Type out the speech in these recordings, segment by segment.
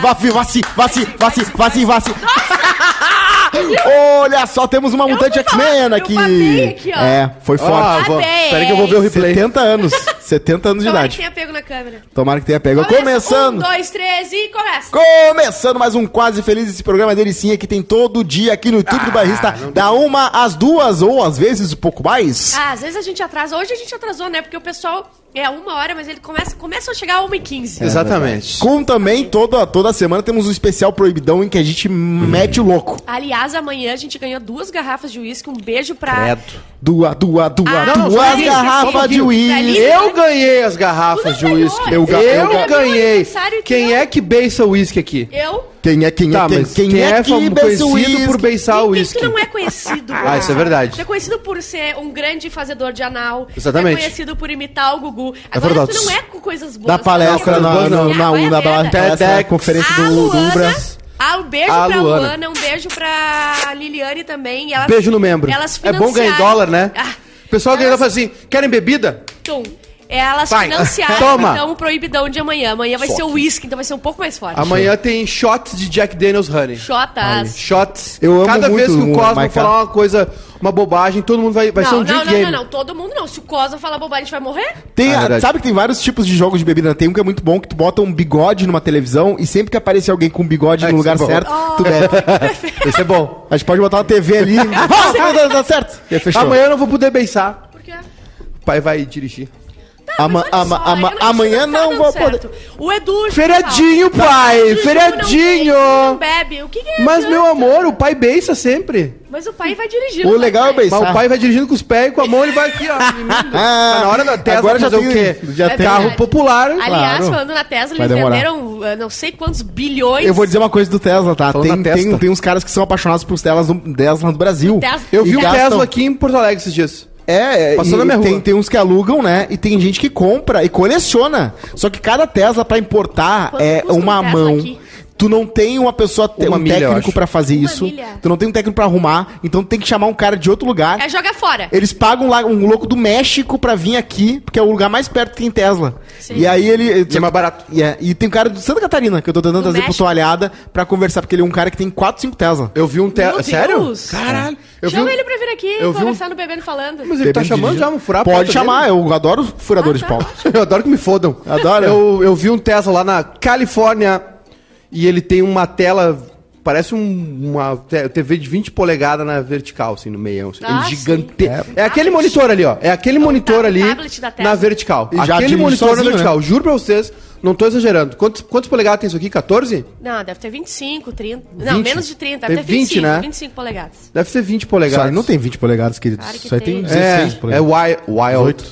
Vaci, vaci, vaci, vaci, vaci, vaci. Olha só, temos uma mutante X-Men aqui. babei aqui, ó. É, foi Ah, forte. vou, peraí que eu vou ver o replay. 70 anos. 70 anos de Tomara idade. que tenha pego na câmera. Tomara que tenha pego. Começa. Começando. Um, dois, três e começa. Começando mais um Quase Feliz, esse programa delicinha que tem todo dia aqui no YouTube do Barrista, da uma às duas, ou às vezes um pouco mais. Ah, às vezes a gente atrasa. Hoje a gente atrasou, né? Porque o pessoal é uma hora, mas ele começa, começa a chegar a uma e quinze. Exatamente. Com também, toda, toda semana temos um especial proibidão em que a gente mete o louco. Aliás, amanhã a gente ganhou duas garrafas de uísque. Um beijo pra... Credo. Dua, dua, dua, Ah, não, duas garrafas de uísque. Eu ganhei as garrafas de uísque. Eu, Eu eu, ga- eu ga- ganhei. Quem eu- é que beiça o uísque aqui? Eu... Quem é, quem Tá, é, quem, mas quem, quem é é que conhecido por uísque? beiçar o Quem uísque? que não é conhecido? Ah, isso é verdade. É conhecido por ser um grande fazedor de anal. Exatamente. É conhecido por imitar o Gugu. Agora verdade. tu não é com coisas boas. Da palestra na, é na, na, na, TEDx. conferência do, do Ubra. ah, um beijo A pra Luana. Luana, um beijo pra Liliane também. Elas, Beijo no membro. Elas É bom ganhar em financiaram- dólar, né? Ah, O pessoal ganha e elas- fala assim: querem bebida? tum. Elas Vai. financiaram, Toma. então, o proibidão de amanhã. Amanhã vai ser o uísque, então vai ser um pouco mais forte. Amanhã tem shots de Jack Daniels Honey. Shotas. Shots. Eu amo Cada vez muito que o Cosmo Maiká. falar uma coisa, uma bobagem, todo mundo vai, vai ser Não, um não, drink não, game. não, não, todo mundo não. Se o Cosa falar bobagem, a gente vai morrer? Tem, Ah, a- sabe que tem vários tipos de jogos de bebida. Tem um que é muito bom, que tu bota um bigode numa televisão e sempre que aparecer alguém com bigode É, no lugar isso é certo, tu bebe. Esse é bom. A gente pode botar uma TV ali. Ah, tá, certo. Amanhã eu não vou poder beiçar. Por quê? O pai vai dirigir. Ama- Mas ama- só, ama- não- amanhã tá não dando vou certo. O Edu... Feriadinho, pai! Feriadinho! não bebe. O que, que é? Mas, meu amor, o pai beiça sempre. Mas o pai vai dirigir. O legal é Mas beijar. o pai vai dirigindo com os pés e com a mão ele vai aqui, ó. tá na hora da Tesla Agora já fazer tem- o quê? já É tem- Carro popular. Aliás, Claro. falando na Tesla, Vai eles demorar. venderam uh, não sei quantos bilhões. Eu vou dizer uma coisa do Tesla, tá? Tem, tem, tem uns caras que são apaixonados por Teslas no, Tesla no Brasil. Tesla. Eu vi um gastam- Tesla aqui em Porto Alegre esses dias. É, Passou e na minha tem, rua. tem uns que alugam, né? E tem gente que compra e coleciona. Só que cada Tesla pra importar Quanto é custa um uma Tesla mão. aqui? Tu não tem uma pessoa, te- Uma um milha, técnico pra fazer Uma isso. milha. Tu não tem um técnico pra arrumar. Então tu tem que chamar um cara de outro lugar. É joga fora. Eles pagam lá um louco do México pra vir aqui, porque é o lugar mais perto que tem Tesla. Sim. E aí ele. E é mais barato. E, é- e tem um cara de Santa Catarina que eu tô tentando Do trazer pro toalhada pra conversar, porque ele é um cara que tem 4, 5 Tesla. Eu vi um Tesla. Sério? Caralho. Eu vi Chama um... ele pra vir aqui eu vi um- Bebendo Falando. Mas ele tá Bebendo chamando dirigir. já, vamos furar a Pode chamar, dele. eu adoro furadores Ah, de tá. pau. Eu adoro que me fodam. Adoro. Eu, eu vi um Tesla lá na Califórnia e ele tem uma tela, parece um- uma TV de 20 polegadas na vertical, assim, no meião. Assim, Ah, ele gigante. sim. É, aquele monitor ali, ó. É aquele monitor tab- ali tablet da Tesla. na vertical. E já aquele monitor sozinho, na vertical. né? Juro pra vocês, não tô exagerando. Quantos, quantos polegadas tem isso aqui? 14? Não, deve ter 25, 30. Não, 20? menos de 30. Tem Deve ter 20, 25, né? 25 polegadas. Deve ser 20 Isso polegadas. aí não tem 20 polegadas, queridos. Claro que Isso aí tem tem. 16 É, é polegadas. wild. Wild.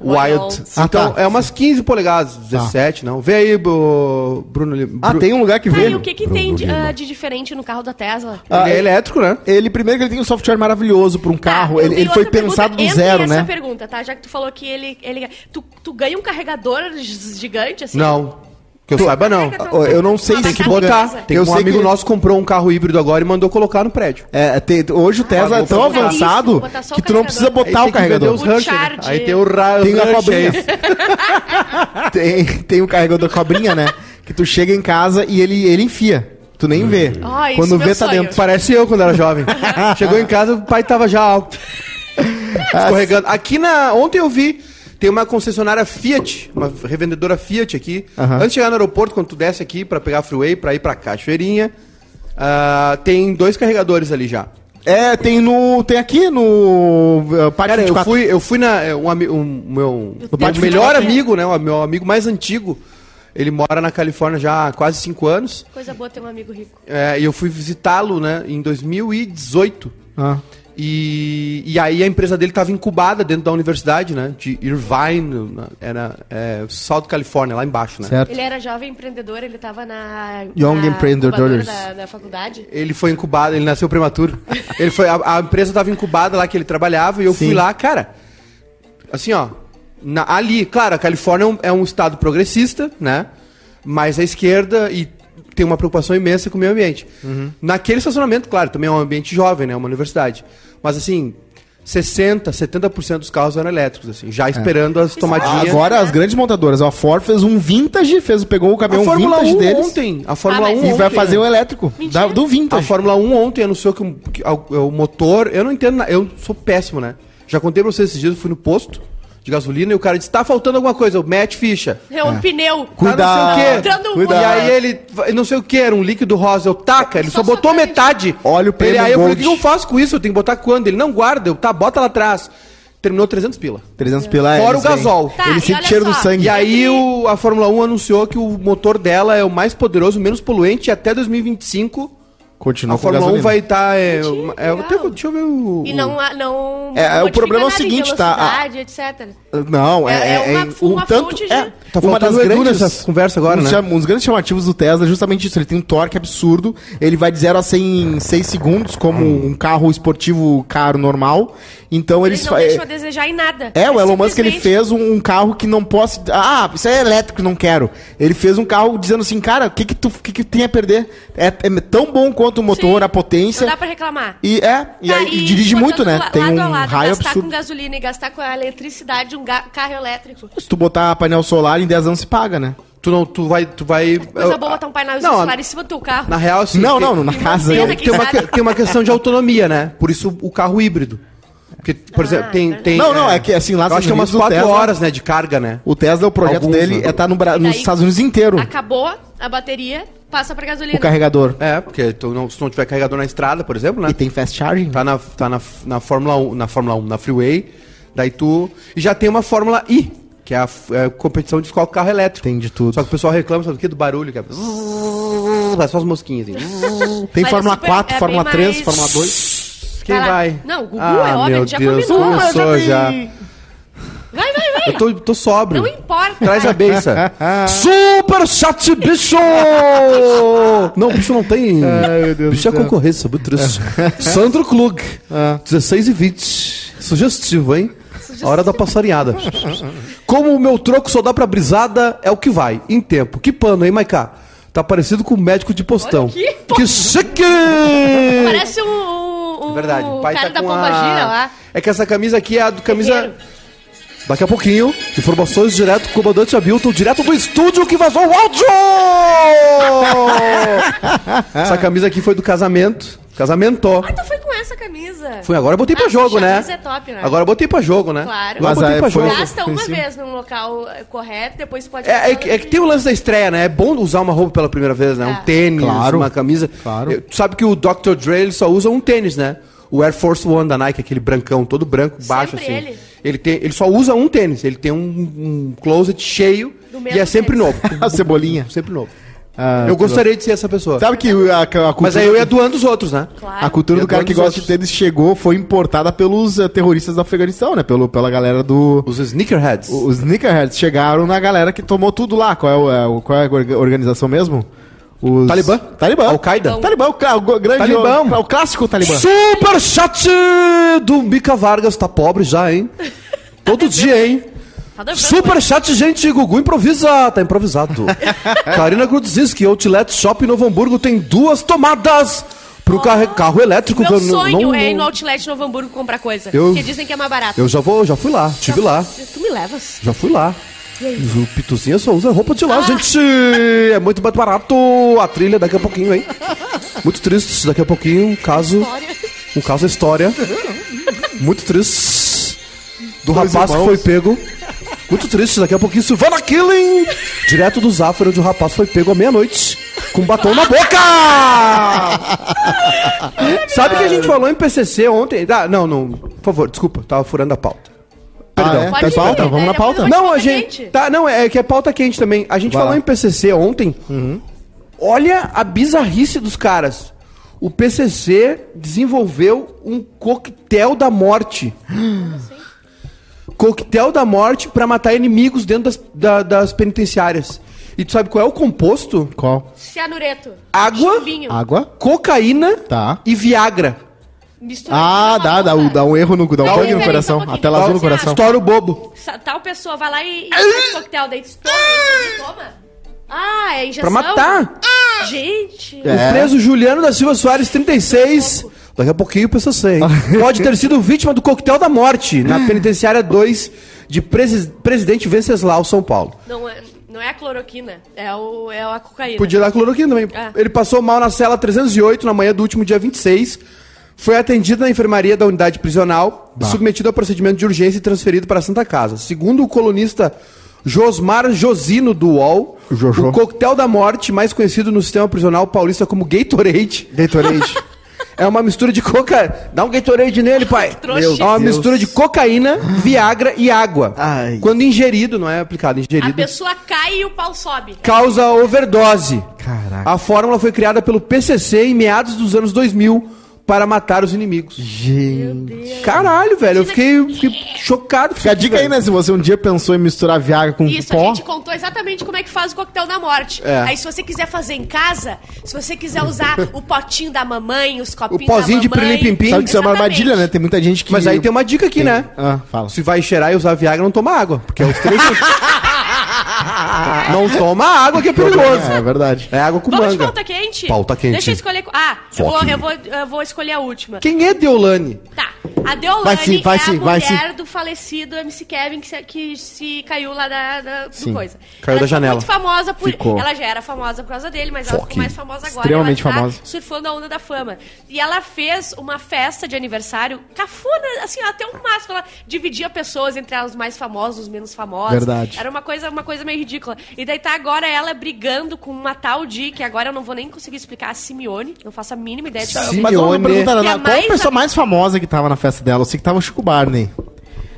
18. Wild. Wild. Ah, Então, tá. é umas 15 polegadas, 17, não. Vê aí, Bruno. Ah, tem um lugar que Tá, vê. e o que, que tem de, ah, de diferente no carro da Tesla? Ah, Ele é elétrico, né? Ele, primeiro que ele tem um software maravilhoso para um carro. Tá, eu ele ele foi pergunta pensado do zero, essa né? pergunta, tá? Já que tu falou que ele... ele tu, tu ganha um carregador gi- gigante, assim? Não. Que eu saiba, não. Eu não sei Uma se Tem que botar. Tem Eu um sei amigo que- nosso comprou um carro híbrido agora e mandou colocar no prédio. É, tem- hoje o Tesla é vou tão avançado isso, que tu não precisa botar o tem carregador. os O Rancher. Charge. Aí tem o ra Tem a cobrinha. Tem, tem o carregador cobrinha, né? Que tu chega em casa e ele, ele enfia. Tu nem vê. Ah, isso Quando é vê, tá sonho. dentro. Parece eu quando era jovem. Chegou em casa, o pai tava já alto. Escorregando. Aqui na. Ontem eu vi. Tem uma concessionária Fiat, uma revendedora Fiat aqui. Aham. Antes de chegar no aeroporto, quando tu desce aqui pra pegar a freeway, pra ir pra Cachoeirinha, ah, tem dois carregadores ali já. É, tem no. Tem aqui no. Uh, Parque Cara, eu 24. fui, eu fui na. é, Um, um meu No Parque meu melhor 24. amigo, né? O meu amigo mais antigo. Ele mora na Califórnia já há quase cinco anos. Coisa boa ter um amigo rico. é, e eu fui visitá-lo, né, em 2018. Ah. E, e aí a empresa dele estava incubada dentro da universidade, né? De Irvine, era é, South Califórnia, lá embaixo, né? Certo. Ele era jovem empreendedor, ele tava na... Young na Empreendedores. Da, da faculdade. Ele foi incubado, ele nasceu prematuro. ele foi, a, a empresa estava incubada lá que ele trabalhava e eu Sim. fui lá, cara. Assim, ó. na- ali, claro, a Califórnia é um, é um estado progressista, né? Mas a esquerda e tem uma preocupação imensa com o meio ambiente. Naquele estacionamento, claro, também é um ambiente jovem, né? Uma universidade. Mas assim, 60, 70% dos carros eram elétricos, assim, já esperando as tomadinhas. Agora as grandes montadoras, a Ford fez um vintage, fez, pegou o a caminhão Fórmula vintage 1 deles ontem, a Fórmula Ah, 1 mas- e vai ontem, fazer né? o elétrico da- do A vintage. Fórmula 1 ontem anunciou que, o- que a- o motor. Eu não entendo nada. Eu sou péssimo, né? Já contei pra vocês esses dias, eu fui no posto de gasolina e o cara disse: tá faltando alguma coisa. Eu mete ficha. É um pneu. Cuidado. Tá não sei o quê. Um Cuidado. E aí ele, não sei o que, era um líquido rosa. Eu taca, ele só, Só botou metade. Olha o prêmio ele, Aí eu falei: o que eu faço com isso? Eu tenho que botar quando? Ele não guarda. Eu, tá, bota lá atrás. Terminou 300 pila. 300 pila é, Fora o gasol. Tá, Ele e sente cheiro do só. sangue. E aí o, a Fórmula 1 anunciou que o motor dela é o mais poderoso, menos poluente e até 2025. Continua a com Fórmula 1 gasolina. vai estar. é, Mentira, é, eu legal. tenho- deixa eu ver o. E não, não É, o modifica problema é o seguinte, tá? velocidade, etc. Não, é, É- é, é uma- é- uma um tanto, fonte de- é, Tá uma das o grandes nessa conversa agora, um né? Um dos grandes chamativos do Tesla é justamente isso. Ele tem um torque absurdo. Ele vai de 0 a 100 em 6 segundos, como um carro esportivo caro normal. Então Ele eles não fa- deixou a desejar em nada. É, o Elon Musk ele fez um, um carro que não posso. Ah, isso é elétrico, não quero. Ele fez um carro dizendo assim, cara, o que que tu que que tem a perder? É, é tão bom quanto o motor, Sim, a potência. Não dá pra reclamar. E é, e, Tá, aí, e dirige muito, né? Tem um a lado, raio gastar absurdo. com gasolina e gastar com a eletricidade de um carro elétrico. Se tu botar painel solar, em 10 anos se paga, né? Tu não, tu vai, tu vai. Coisa eu- boa botar um painel não, solar em cima do teu carro. Na real, assim. não, tem- não, na tem casa. pena Tem uma, tem uma questão de autonomia, né? Por isso o carro híbrido. Porque, por exemplo, tem, tem. Não, não, é que, assim, lá Eu acho que é umas Unidos, o 4 Tesla- horas, né, de carga, né? O Tesla, o projeto Alguns, dele né? é estar no Bra- E nos Estados Unidos inteiro. Acabou a bateria, passa pra gasolina. O carregador. É, porque tu não, se tu não tiver carregador na estrada, por exemplo, né? E tem fast charging. Tá na, tá na, na Fórmula 1, na Fórmula 1, na Freeway, daí tu. E já tem uma Fórmula I, que é a, f- é a competição de com carro elétrico. Tem de tudo. Só que o pessoal reclama, sabe do que? Do barulho, que é. Vai só as mosquinhas, assim. Tem Mas Fórmula é super- 4, é Fórmula bem 3, mais- Fórmula 2. Quem Vai vai? Não, o Gugu Ah, é óbvio, meu ele já Deus, combinou. começou vi. já. Vai, vai, vai. Eu tô, tô sóbrio. Não importa. Traz a beça. Super chat, bicho! Não, bicho não tem. Ai, meu Deus bicho é concorrência, muito triste. Sandro Klug, 16 e 20. Sugestivo, hein? A hora da passarinhada. Como o meu troco só dá pra brisada, é o que vai. Em tempo. Que pano, hein, Maiká? Tá parecido com o médico de postão. Olha que que chique! Parece um, um, um Verdade, o pai cara tá da com a... gira lá. É que essa camisa aqui é a do camisa... Guerreiro. Daqui a pouquinho, informações direto com o comandante Hamilton, direto do estúdio que vazou o áudio! essa camisa aqui foi do casamento. Casamento. Ah, tu foi com essa camisa. Foi, agora eu botei pra Ah, jogo, né? mas é top, né? Agora eu botei pra jogo, né? Claro. Agora eu Mas botei pra foi- jogo. Gasta uma vez num local eh, correto, depois pode... É, é, que- é que tem o lance da estreia, né? É bom usar uma roupa pela primeira vez, né? Um É. tênis, Claro. uma camisa. Claro. Eu- Tu sabe que o Dr. Dre ele só usa um tênis, né? O Air Force One da Nike, aquele brancão, todo branco, baixo Sempre assim. ele. Ele, tem, ele só usa um tênis. Ele tem um, um closet cheio e é sempre tênis. novo. A cebolinha. Sempre novo. Ah, eu gostaria de ser essa pessoa. Sabe que a, a cultura, Mas aí eu ia doando os outros, né? Claro. a cultura do cara que gosta de outros. tênis chegou, foi importada pelos eh, terroristas do Afeganistão, né? Pelo, pela galera do... Os sneakerheads. Os sneakerheads chegaram na galera que tomou tudo lá. Qual é, o, é o- qual é a orga- organização mesmo? Os... Talibã. Talibã. Al-Qaeda. Talibã, o, o grande... Talibã. O, o clássico Talibã. Super chat do Mica Vargas. Tá pobre já, hein? Todo dia, hein? Tá Super chat, gente. Gugu improvisa. Tá improvisado. Karina Grudzinski, Outlet Shop Novo Hamburgo tem duas tomadas pro carro, carro elétrico. Meu que sonho não- é ir no Outlet Novo Hamburgo comprar coisa. Eu- Porque dizem que é mais barato. Eu já vou, já fui lá. Tive lá. Tu me levas? Já fui lá. E aí? O Pituzinha só usa roupa de lá, Ah. gente. É muito mais barato. A trilha daqui a pouquinho, hein? Muito triste. Daqui a pouquinho, um caso. História. Um caso história. Muito triste. Do Dois rapaz que irmãos. foi pego. Muito triste. Daqui a pouquinho, Silvana Killing. Direto do Zafra, onde o rapaz foi pego à meia-noite. Com batom na boca! Sabe que a gente falou em PCC ontem? Ah, não, não. Por favor, desculpa. Tava furando a pauta. Perdão. é? Tá pauta? Vamos na pauta. Não, a gente. Tá, não, é que é pauta quente também. A gente Vai falou lá. em PCC ontem. Olha a bizarrice dos caras. O PCC desenvolveu um coquetel da morte. Coquetel da morte pra matar inimigos dentro das, da- das penitenciárias. E tu sabe qual é o composto? Qual? Cianureto. Água, Vinho. Água? cocaína Tá. e Viagra. Misturado Ah, dá, dá, um- dá um erro no dá um Dá bug um- no coração. um A tela azul no coração. Estoura o bobo. Sa- Tal pessoa vai lá e, e faz coquetel, daí tu toma isso, tu toma. Ah, é injeção? Pra matar. Gente. É. O preso Juliano da Silva Soares, 36, Daqui a pouquinho o PCC, hein? Pode ter sido vítima do coquetel da morte na penitenciária 2 de Presi- Presidente Venceslau, São Paulo. Não é, não é a cloroquina, é, o, é a cocaína. Podia dar cloroquina também. É. Ele passou mal na cela 308 na manhã do último dia 26. Foi atendido na enfermaria da unidade prisional, submetido ao procedimento de urgência e transferido para a Santa Casa. Segundo o colunista Josmar Josino do UOL, O Jojo. o coquetel da morte, mais conhecido no sistema prisional paulista como Gatorade, Gatorade. é uma mistura de coca. Dá um Gatorade nele, pai. Trouxa. É uma Deus. mistura de cocaína, Viagra e água. Ai. Quando ingerido, não é aplicado, A ingerido pessoa cai e o pau sobe. causa overdose. Caraca. A fórmula foi criada pelo PCC em meados dos anos 2000 para matar os inimigos. Gente. Caralho, velho, eu fiquei, fiquei chocado. Fica a dica aí, né? Se você um dia pensou em misturar Viagra com Isso, a pó. gente contou exatamente como é que faz o coquetel da morte. É. Aí, se você quiser fazer em casa, se você quiser usar o potinho da mamãe, os O copinhos pozinho de da mamãe... pirlim-pim-pim. Sabe que isso é uma Exatamente. armadilha, né? Tem muita gente que. Mas aí tem uma dica aqui, né? Ah, fala. Se vai cheirar e usar Viagra, não toma água. Porque é os três. não toma água que é perigoso. É, é verdade. É água com Vamos de pauta quente? Pauta quente. Deixa eu escolher... Ah, eu vou, eu, vou, eu vou escolher a última. Quem é Deolane? Tá. A Deolane Vai sim, vai é a vai mulher do falecido MC Kevin que se, que se caiu lá da, da Sim. coisa. Caiu ela da ficou janela. muito famosa por... Ficou. Ela já era famosa por causa dele, mas ela Foque. ficou mais famosa agora. Extremamente ela tá famosa. surfando a onda da fama. E ela fez uma festa de aniversário cafuna, assim, até um máximo. Ela dividia pessoas entre os mais famosos, os menos famosos. Verdade. Era uma coisa, uma coisa meio ridícula. E daí tá agora ela brigando com uma tal de, que agora eu não vou nem conseguir explicar, a Simeone. Não faço a mínima ideia de quem é. Sim. Mas uma Simeone. pergunta, Ana, é qual a pessoa mais famosa que tava na festa dela? Eu sei que tava o Chico Barney.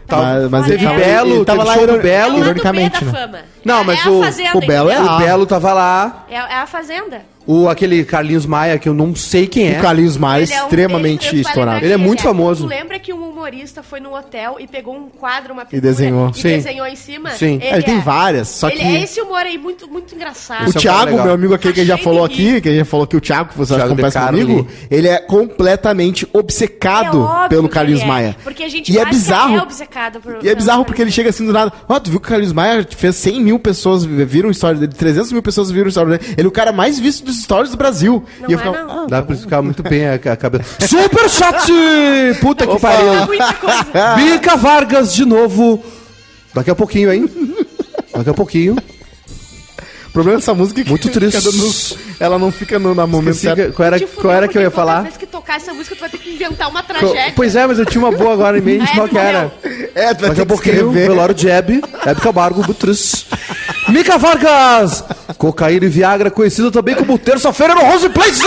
Tava- mas, mas teve ele tava, Belo, ele tava teve lá ironi- Belo. Ironicamente, da né? fama. Não, É- mas é o- fazenda, o Belo é? O Belo tava lá. É, é a fazenda. O, aquele Carlinhos Maia, que eu não sei quem é. O Carlinhos Maia Ele é um- extremamente ele- vai estourado. Ele é que muito famoso. Tu lembra que um humorista foi no hotel e pegou um quadro, uma E desenhou. E Sim. desenhou em cima? Sim. É, Ele tem várias, só ele que- é esse humor aí muito, muito engraçado. O Esse é Thiago, legal. meu amigo aquele que já falou aqui, que já falou que o Thiago, que você Thiago acompanha De comigo, ele é completamente obcecado É pelo que Carlinhos ele é, Maia. Porque a gente e é bizarro. é obcecado por, E é bizarro porque ele chega assim do nada. Ó, tu viu que o Carlinhos Maia fez 100 mil pessoas viram história dele, 300 mil pessoas viram história dele. Ele é o cara mais visto dos stories do Brasil. Não e eu é, ficava, não. ah, Dá pra explicar muito bem a, a cabeça. Super chat! Puta que É pariu. coisa. Bica Vargas de novo. Daqui a pouquinho, hein? Daqui a pouquinho. o problema dessa música é que Muito fica triste. dando- ela não fica no na momento certo. qual era, qual era que eu ia falar? que tocar essa música, tu vai ter que inventar uma tragédia. Pois é, mas eu tinha uma boa agora em mente. É, Qual que era? É, tu vai Daqui ter a que pouquinho, escrever. velório de Hebe, Hebe Camargo, Butrus. Mica Vargas! Cocaína e Viagra, conhecido também como Terça-feira no Rose Place!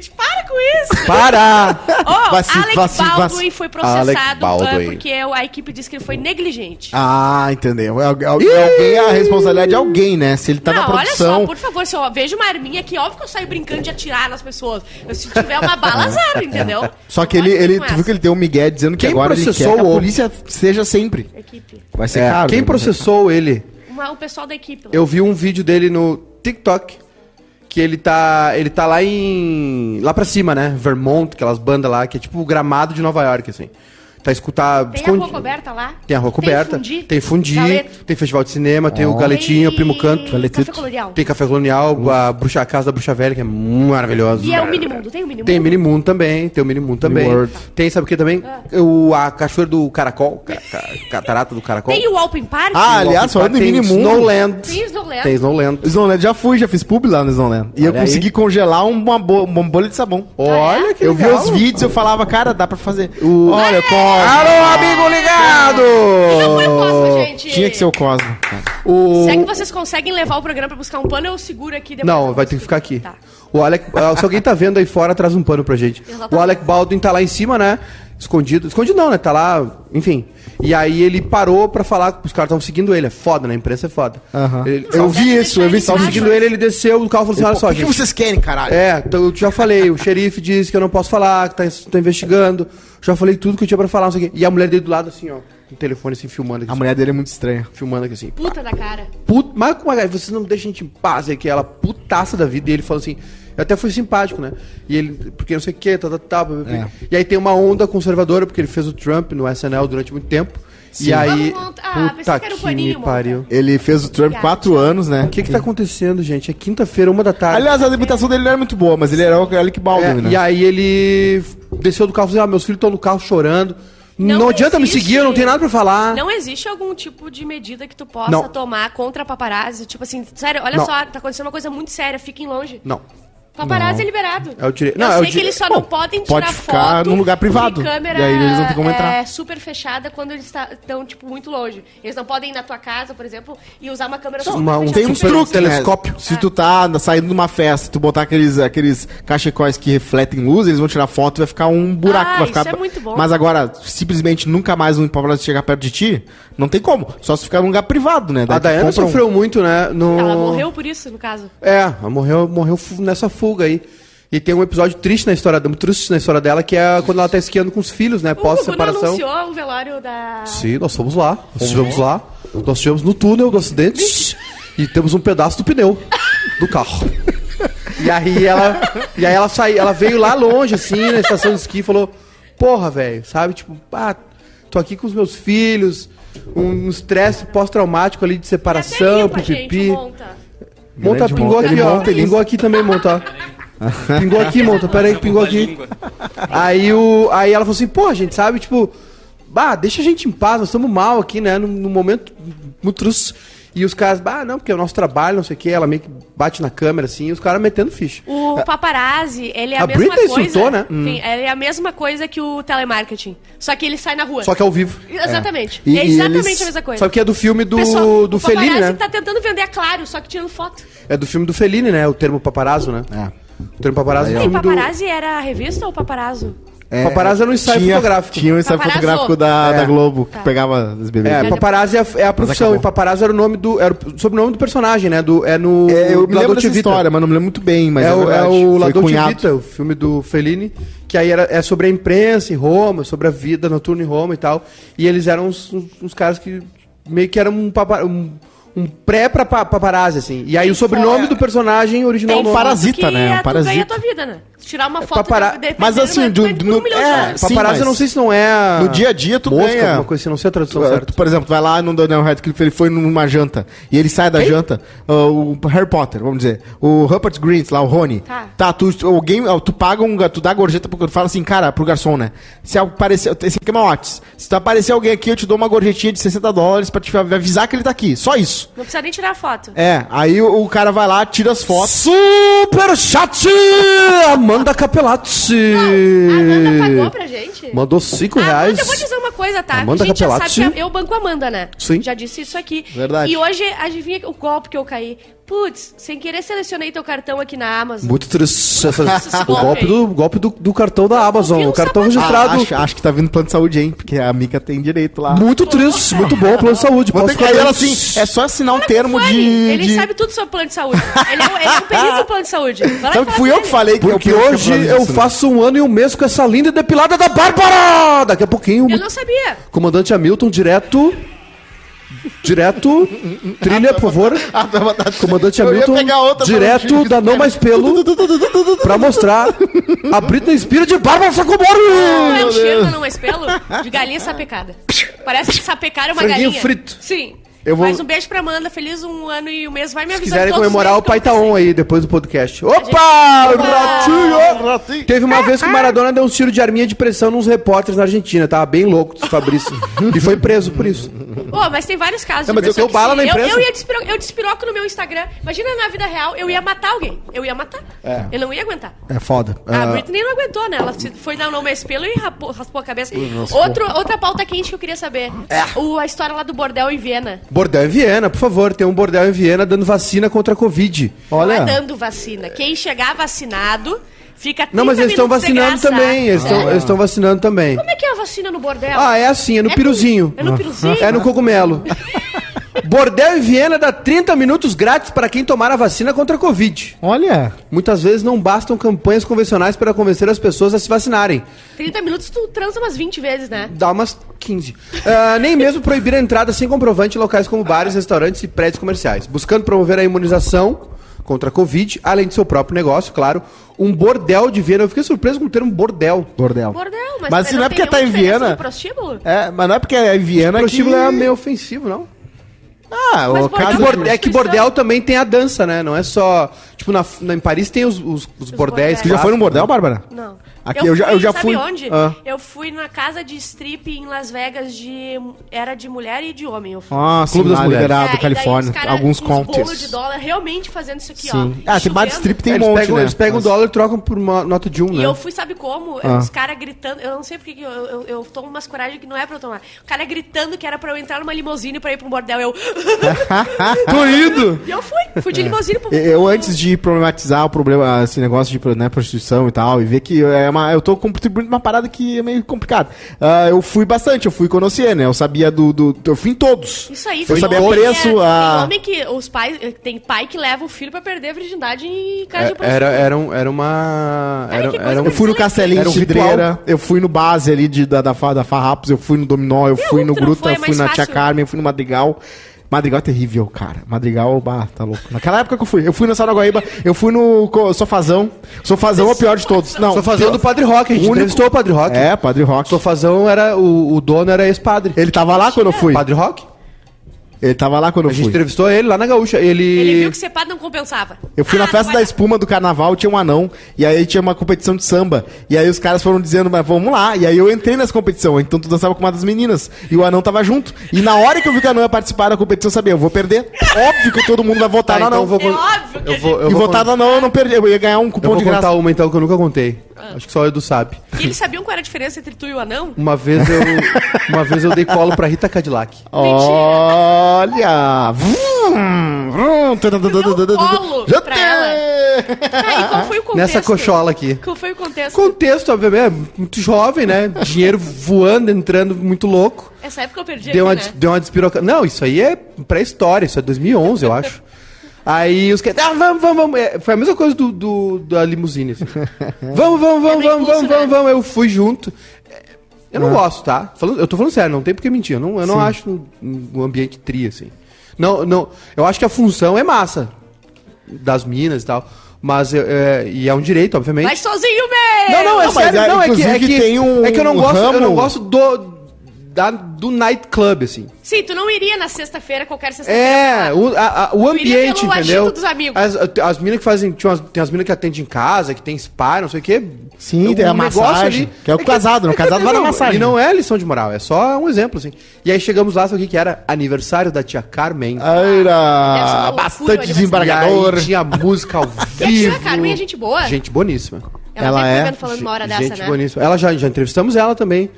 Ah, gente, para com isso. Para! Ó, Vaci- Alec vaci- Baldwin vaci- foi processado Alec Baldwin. ah, porque a equipe disse que ele foi negligente. Ah, entendeu. É, algu- é alguém, é a responsabilidade de alguém, né? Se ele tá na não, olha produção. só, por favor, se eu vejo uma arminha aqui, óbvio que eu saio brincando de atirar nas pessoas. Se tiver uma bala, azar, entendeu? Só que Não ele, ele tu viu que ele deu um migué dizendo que Quem agora ele quer processou que a polícia seja sempre. Equipe. Vai ser É, caro. quem né? processou ele? Uma- o pessoal da equipe. lá. Eu vi um vídeo dele no TikTok que ele tá ele tá lá em lá pra cima, né? Vermont, aquelas bandas lá que é tipo o gramado de Nova York assim. Tá escutar Tem a escondi- rua coberta lá? Tem a rua coberta, Fundi? tem fundi, Galeto? tem festival de cinema, tem o Galetinho, o Primo Canto, Tem Café Colonial. tem Café Colonial, a Bruxa a Casa da Bruxa Velha, que é maravilhosa. E é o Minimundo. Tem o Minimundo? Tem o Minimundo também, tem o Minimundo também. World. Tem, sabe o que também? Ah. O, a cachoeira do Caracol, ca- ca- catarata do Caracol. Tem o Open Park? Ah, aliás, falando em tem Minimundo. Snowland. Tem Snowland. Tem Snowland. Snowland já fui, já fiz pub lá no Snowland. E eu Olha aí. consegui congelar uma, bo uma bolha de sabão. Olha que eu vi os vídeos, eu falava, cara, dá pra fazer. Olha, Cosmo. Alô, amigo ligado! Não foi o Cosmo, gente. Tinha que ser o Cosmo. O... Se é que vocês conseguem levar o programa pra buscar um pano, eu seguro aqui depois. Não, vai ter que ficar aqui. Tá. O Alec, se alguém tá vendo aí fora, traz um pano pra gente. Exatamente. O Alec Baldwin tá lá em cima, né? Escondido. Escondido não, né? Tá lá, enfim. E aí ele parou pra falar que os caras estavam seguindo ele. É foda, né? A imprensa é foda. Aham. Ele- Eu vi isso, eu vi isso. Estavam seguindo ele, ele desceu do carro e falou assim: olha só, o que, que gente. vocês querem, caralho? É, então eu já falei, o xerife disse que eu não posso falar, que tá, tá investigando. Já falei tudo que eu tinha pra falar, não sei o quê. E a mulher dele do lado, assim, ó, no telefone, assim, filmando aqui. A mulher dele é muito estranha. Filmando aqui, assim. Puta da cara. Put... Mas como é, vocês não deixam a gente em paz, é que ela putaça da vida, e ele falou assim, eu até fui simpático, né? E ele, porque não sei o que, tá, tá, tá. É. E aí tem uma onda conservadora, porque ele fez o Trump no SNL durante muito tempo, E aí. Ah, pensei que era o paninho, me pariu. monta. Ele fez o Trump Obrigada, quatro tchau. anos, né? O que que tá acontecendo, gente? É quinta-feira, uma da tarde. Aliás, a imitação dele não era muito boa, mas ele era o Alec Baldwin, É, né? E aí ele desceu do carro e falou: ah, meus filhos estão no carro chorando. Não, Não adianta me existe. seguir, eu não tenho nada pra falar. Não existe algum tipo de medida que tu possa Não. tomar contra paparazzi. Tipo assim, sério, olha Não. só, tá acontecendo uma coisa muito séria, fiquem longe. Não. Paparazzi é liberado. É o dire- Eu não, é o sei dire- que eles só Bom, não podem pode tirar ficar foto num lugar privado. câmera E aí eles não têm como entrar. é, super fechada quando eles estão, tipo, muito longe. Eles não podem ir na tua casa, por exemplo, e usar uma câmera super uma- um fechada. Tem uns super truques, telescópio. Né? Se tu tá saindo de uma festa, tu botar aqueles, aqueles cachecóis que refletem luz, eles vão tirar foto e vai ficar um buraco. Ah, vai ficar... isso é muito bom. Mas agora, simplesmente nunca mais um paparazzi chegar perto de ti, não tem como. Só se ficar num lugar privado, né? Daí A Dayana compra um- sofreu muito, né? No... Ela morreu por isso, no caso. É, ela morreu, morreu nessa fuga aí. E tem um episódio triste na história, muito triste na história dela, que é quando ela tá esquiando com os filhos, né? Pós-separação. anunciou o velório da... Sim, nós fomos lá. Nós estivemos lá. Nós estivemos no túnel do acidente e temos um pedaço do pneu do carro. E aí ela, e aí ela saiu, ela veio lá longe, assim, na estação de esqui e falou: Porra, velho, sabe? Tipo, ah, tô aqui com os meus filhos, um estresse pós-traumático ali de separação, Até limpa, gente, pipipi. monta. Monta, Grande pingou monta. aqui, Ele ó. monta, ele pingou aqui também, monta. pingou aqui, monta. Pera aí, pingou aqui. Aí, o, aí ela falou assim, pô, gente, sabe, tipo, bah, deixa a gente em paz, nós estamos mal aqui, né, num, num momento muito trus. E os caras, bah, não, porque é o nosso trabalho, não sei o quê, ela meio que bate na câmera, assim, e os caras metendo ficha. O paparazzi, ele é a, A mesma Britney coisa. insultou, né? Sim, ele é a mesma coisa que o telemarketing. Só que ele sai na rua. Só que ao vivo. Exatamente. E- é e exatamente eles- a mesma coisa. Só que é do filme do, Pessoal, do o Fellini, paparazzi né? tá tentando vender a Claro, só que tirando foto. É do filme do Fellini, né? O termo paparazzo, né? É. O termo paparazzo é o E filme do... paparazzi era a revista ou paparazzo? É, Paparazzi era um ensaio tinha, fotográfico. Tinha um ensaio Paparazzo. fotográfico da, É. da Globo, que Tá. pegava os bebês. É, paparazzi é a, é a profissão, e paparazzo era o nome do. Era o sobrenome do personagem, né? Do, é no. É, eu me lembro dessa Vita. história, mas não me lembro muito bem, mas é, é, o, é o Foi La Dolce cunhado. Vita, o filme do Fellini, que aí era, é sobre a imprensa em Roma, sobre a vida noturna em Roma e tal. E eles eram uns, uns- uns caras que meio que eram um, papa, um, um pré pra pa- paparazzi, assim. E aí o sobrenome do personagem original Tem nome. parasita, que né? Um é, tu parasita. ganha a tua vida, né? Se tirar uma foto papara- de- Mas dependendo, assim, do- vai do- um milhão de é, dólares. Sim, Paparazzi mas eu não sei se não é. No dia a dia tu mosca, ganha. alguma coisa assim, não sei a tradução Tu, certa. tu, por exemplo, vai lá no Daniel Radcliffe, ele foi numa janta e ele sai da janta, ah, o Harry Potter, vamos dizer, o Rupert Grint lá, o Rony. Tá. Tá, tu, alguém, ah, tu paga um, tu dá gorjeta, porque tu fala assim, cara, pro garçom, né? Se aparecer, esse aqui é meu Whats. Se tu aparecer alguém aqui, eu te dou uma gorjetinha de 60 dólares pra te avisar que ele tá aqui. Só isso. Não precisa nem tirar foto. É, aí o, o cara vai lá, tira as fotos. Super chat! Amanda Capelatti! A Amanda pagou pra gente. Mandou 5 A reais. Amanda, eu vou dizer uma coisa, tá? Amanda a gente já sabe que eu banco a Amanda, né? Sim. Já disse isso aqui. Verdade. E hoje, adivinha o golpe que eu caí? Putz, sem querer selecionei teu cartão aqui na Amazon. Muito triste. essa- o golpe do, golpe do, do cartão da Amazon. O cartão sapato. Ah, registrado. acho, acho que tá vindo plano de saúde, hein? Porque a Mica tem direito lá. Muito triste, muito bom. Plano de saúde. Vou ter que ela assim, é só assinar um Fala termo de. Ele de- sabe tudo sobre plano de saúde. Ele é, um- ele é um perito do plano de saúde. Vai lá e Sabe que fala fui eu que falei que Porque eu queria hoje eu faço um ano e um mês com essa linda e depilada da Bárbara! Daqui a pouquinho, Eu não sabia. comandante Hamilton, direto. Direto. Trilha, por favor. Comandante Hamilton, direto da Não Mais Pelo, pra mostrar a Britney Spears de Bárbara Sacomori! Não é um cheiro, não é espelo? De galinha sapecada. Parece que sapecar é uma Franguinho galinha. frito. Sim. Eu vou- Mas um beijo pra Amanda. Feliz um ano e um mês. Vai me Se avisar quiserem comemorar, o pai tá on aí depois do podcast. Opa! Ratinho! Ratinho. Teve uma vez que o Maradona deu um tiro de arminha de pressão nos repórteres na Argentina. Tava bem louco, esse Fabrício. e foi preso por isso. Ô, mas tem vários casos. Não, mas eu bala na se- eu, imprensa. eu ia despiroco, eu despiroco no meu Instagram. Imagina na vida real, eu ia matar alguém. Eu ia matar. É. Eu não ia aguentar. É foda. A Ah, Britney não aguentou, né? Ela se- foi dar um nome espelho e rapou- raspou a cabeça. Outro, outra pauta quente que eu queria saber. É. O, a história lá do bordel em Viena. Bordel em Viena, por favor. Tem um bordel em Viena dando vacina contra a Covid. Olha. Não é dando vacina. Quem chegar vacinado fica 30 Não, mas eles estão vacinando também. Eles estão eles estão vacinando também. Como é que é a vacina no bordel? Ah, é assim, é no É piruzinho. É no piruzinho? É no cogumelo. Bordel em Viena dá 30 minutos grátis para quem tomar a vacina contra a Covid. Olha. Muitas vezes não bastam campanhas convencionais para convencer as pessoas a se vacinarem. 30 minutos tu transa umas 20 vezes, né? Dá umas 15. Ah, nem mesmo proibir a entrada sem comprovante em locais como bares, restaurantes e prédios comerciais. Buscando promover a imunização contra a Covid, além de seu próprio negócio, claro, um bordel de Viena. Eu fiquei surpreso com o termo bordel. Bordel. Bordel, mas, Mas se não é porque tá em Viena-? É, mas não é porque é em Viena O prostíbulo que... é meio ofensivo, não? Ah, Mas o É caso... bordel- borde- é que bordel também tem a dança, né? Não é só. Tipo, na, na- em Paris tem os, os, os bordéis. bordéis. Tu já foi no bordel, Bárbara? Não. Aqui eu já- eu já sabe fui- onde? Ah. Eu fui na casa de strip em Las Vegas de... Era de mulher e de homem, eu fui. Ah, sim, Clube das lá Mulheres. liberado, É, e Califórnia. cara, alguns uns bolo de dólar realmente fazendo isso aqui, Sim. ó. Ah, tem bar de strip, tem eles, um monte, pegam, né? eles pegam o Mas- dólar e trocam por uma nota de um, E né? eu fui, sabe como? Ah. Os caras gritando. Eu não sei porque que eu, eu, eu tomo umas coragem que não é pra eu tomar. O cara gritando que era pra eu entrar numa limusine pra ir pra um bordel. Eu. Tô indo! e eu fui. Fui de limusine pro Eu, antes de problematizar o problema, esse negócio de né, prostituição e tal, e ver que é uma, eu tô contribuindo uma parada que é meio complicada. Ah, eu fui bastante, eu fui conhecer, né? Eu sabia do, do. Eu fui em todos. Isso aí, Eu sabia preço, é- a- Tem homem que. Os pais. Tem pai que leva o filho pra perder a virgindade em casa de É, prostituta. Era, era, um- era uma. Era, um, Eu fui no Castelinho um Cidreira, eu fui no base ali de, da, da, da Farrapos, eu fui no Dominó, eu E fui no Gruta? É eu fui na Tia fácil. Carmen, eu fui no Madrigal. Madrigal é terrível, cara. Madrigal, bah, tá louco. Naquela época que eu fui, eu fui na Saraguaíba, eu fui no Sofazão. Sofazão é o pior de todos. Não, Sofazão do Padre Rock, a gente único- entrevistou o Padre Rock. É, Padre Rock. Sofazão era. O, o dono era ex-padre. Ele tava lá quando eu fui. Padre Rock? Ele tava lá quando eu A gente fui. entrevistou ele lá na Gaúcha. Ele. Ele viu que ser padre não compensava. Eu fui na Ah, festa vai da espuma do carnaval, tinha um anão, e aí tinha uma competição de samba. E aí os caras foram dizendo, mas vamos lá. E aí eu entrei nessa competição, então tu dançava com uma das meninas. E o anão tava junto. E na hora que eu vi que o anão ia participar da competição, eu sabia, eu vou perder. Óbvio que todo mundo vai votar Tá, no então anão. eu vou. É óbvio que eu vou, eu e vou votar no anão eu não perdi. Eu ia ganhar um Eu cupom vou de contar graça. uma então que eu nunca contei. Ah. Acho que só o Edu sabe. E eles sabiam qual era a diferença entre tu e o anão? Uma vez eu, uma vez eu dei colo pra Rita Cadillac. Olha! Vrum, Deu colo Já tem! Ah, e qual foi o contexto? Nessa cochola aqui. Qual foi o contexto? Contexto, obviamente, é muito jovem, né? Dinheiro voando, entrando muito louco. Essa época eu perdi Deu uma, aqui, des- né? deu uma despiroca. Não, isso aí é pré-história, isso é 2011, eu acho. Aí os caras, ah, vamos, vamos, vamos. É, foi a mesma coisa do, do- da limusine. assim. vamos, vamos, vamos, É vamos, impulso, vamos, né? vamos, vamos. Eu fui junto. É, Eu não gosto, tá? Eu tô falando sério, não tem porque mentir. Eu não, eu não acho um, um ambiente tri, assim. Não, não. Eu acho que a função é massa. Das minas e tal. Mas, eu- é, e é um direito, obviamente. Vai sozinho, meu! Não, não, é Não, mas sério, é, não, é que, é que, tem um é que eu não gosto, eu não ramo- gosto do, da, do nightclub, assim. Sim, tu não iria na sexta-feira, qualquer sexta-feira. É, o, a- a- o Tu iria ambiente, pelo entendeu? dos amigos. As, as minas que fazem. Tinha umas- tem as minas que atendem em casa, que tem spa, não sei o quê. Sim, O tem a massagem, que é o casado, né? O casado vai na não, massagem. E não é lição de moral, é só um exemplo, assim. E aí chegamos lá, sabe o que que era? Aniversário da tia Carmen. Ah, Era bastante e desembargador. tinha música ao E a vivo. tia Carmen é gente boa. Gente boníssima. Ela, Ela é falando uma hora dessa, Gente né? boníssima. Ela já, já entrevistamos ela também.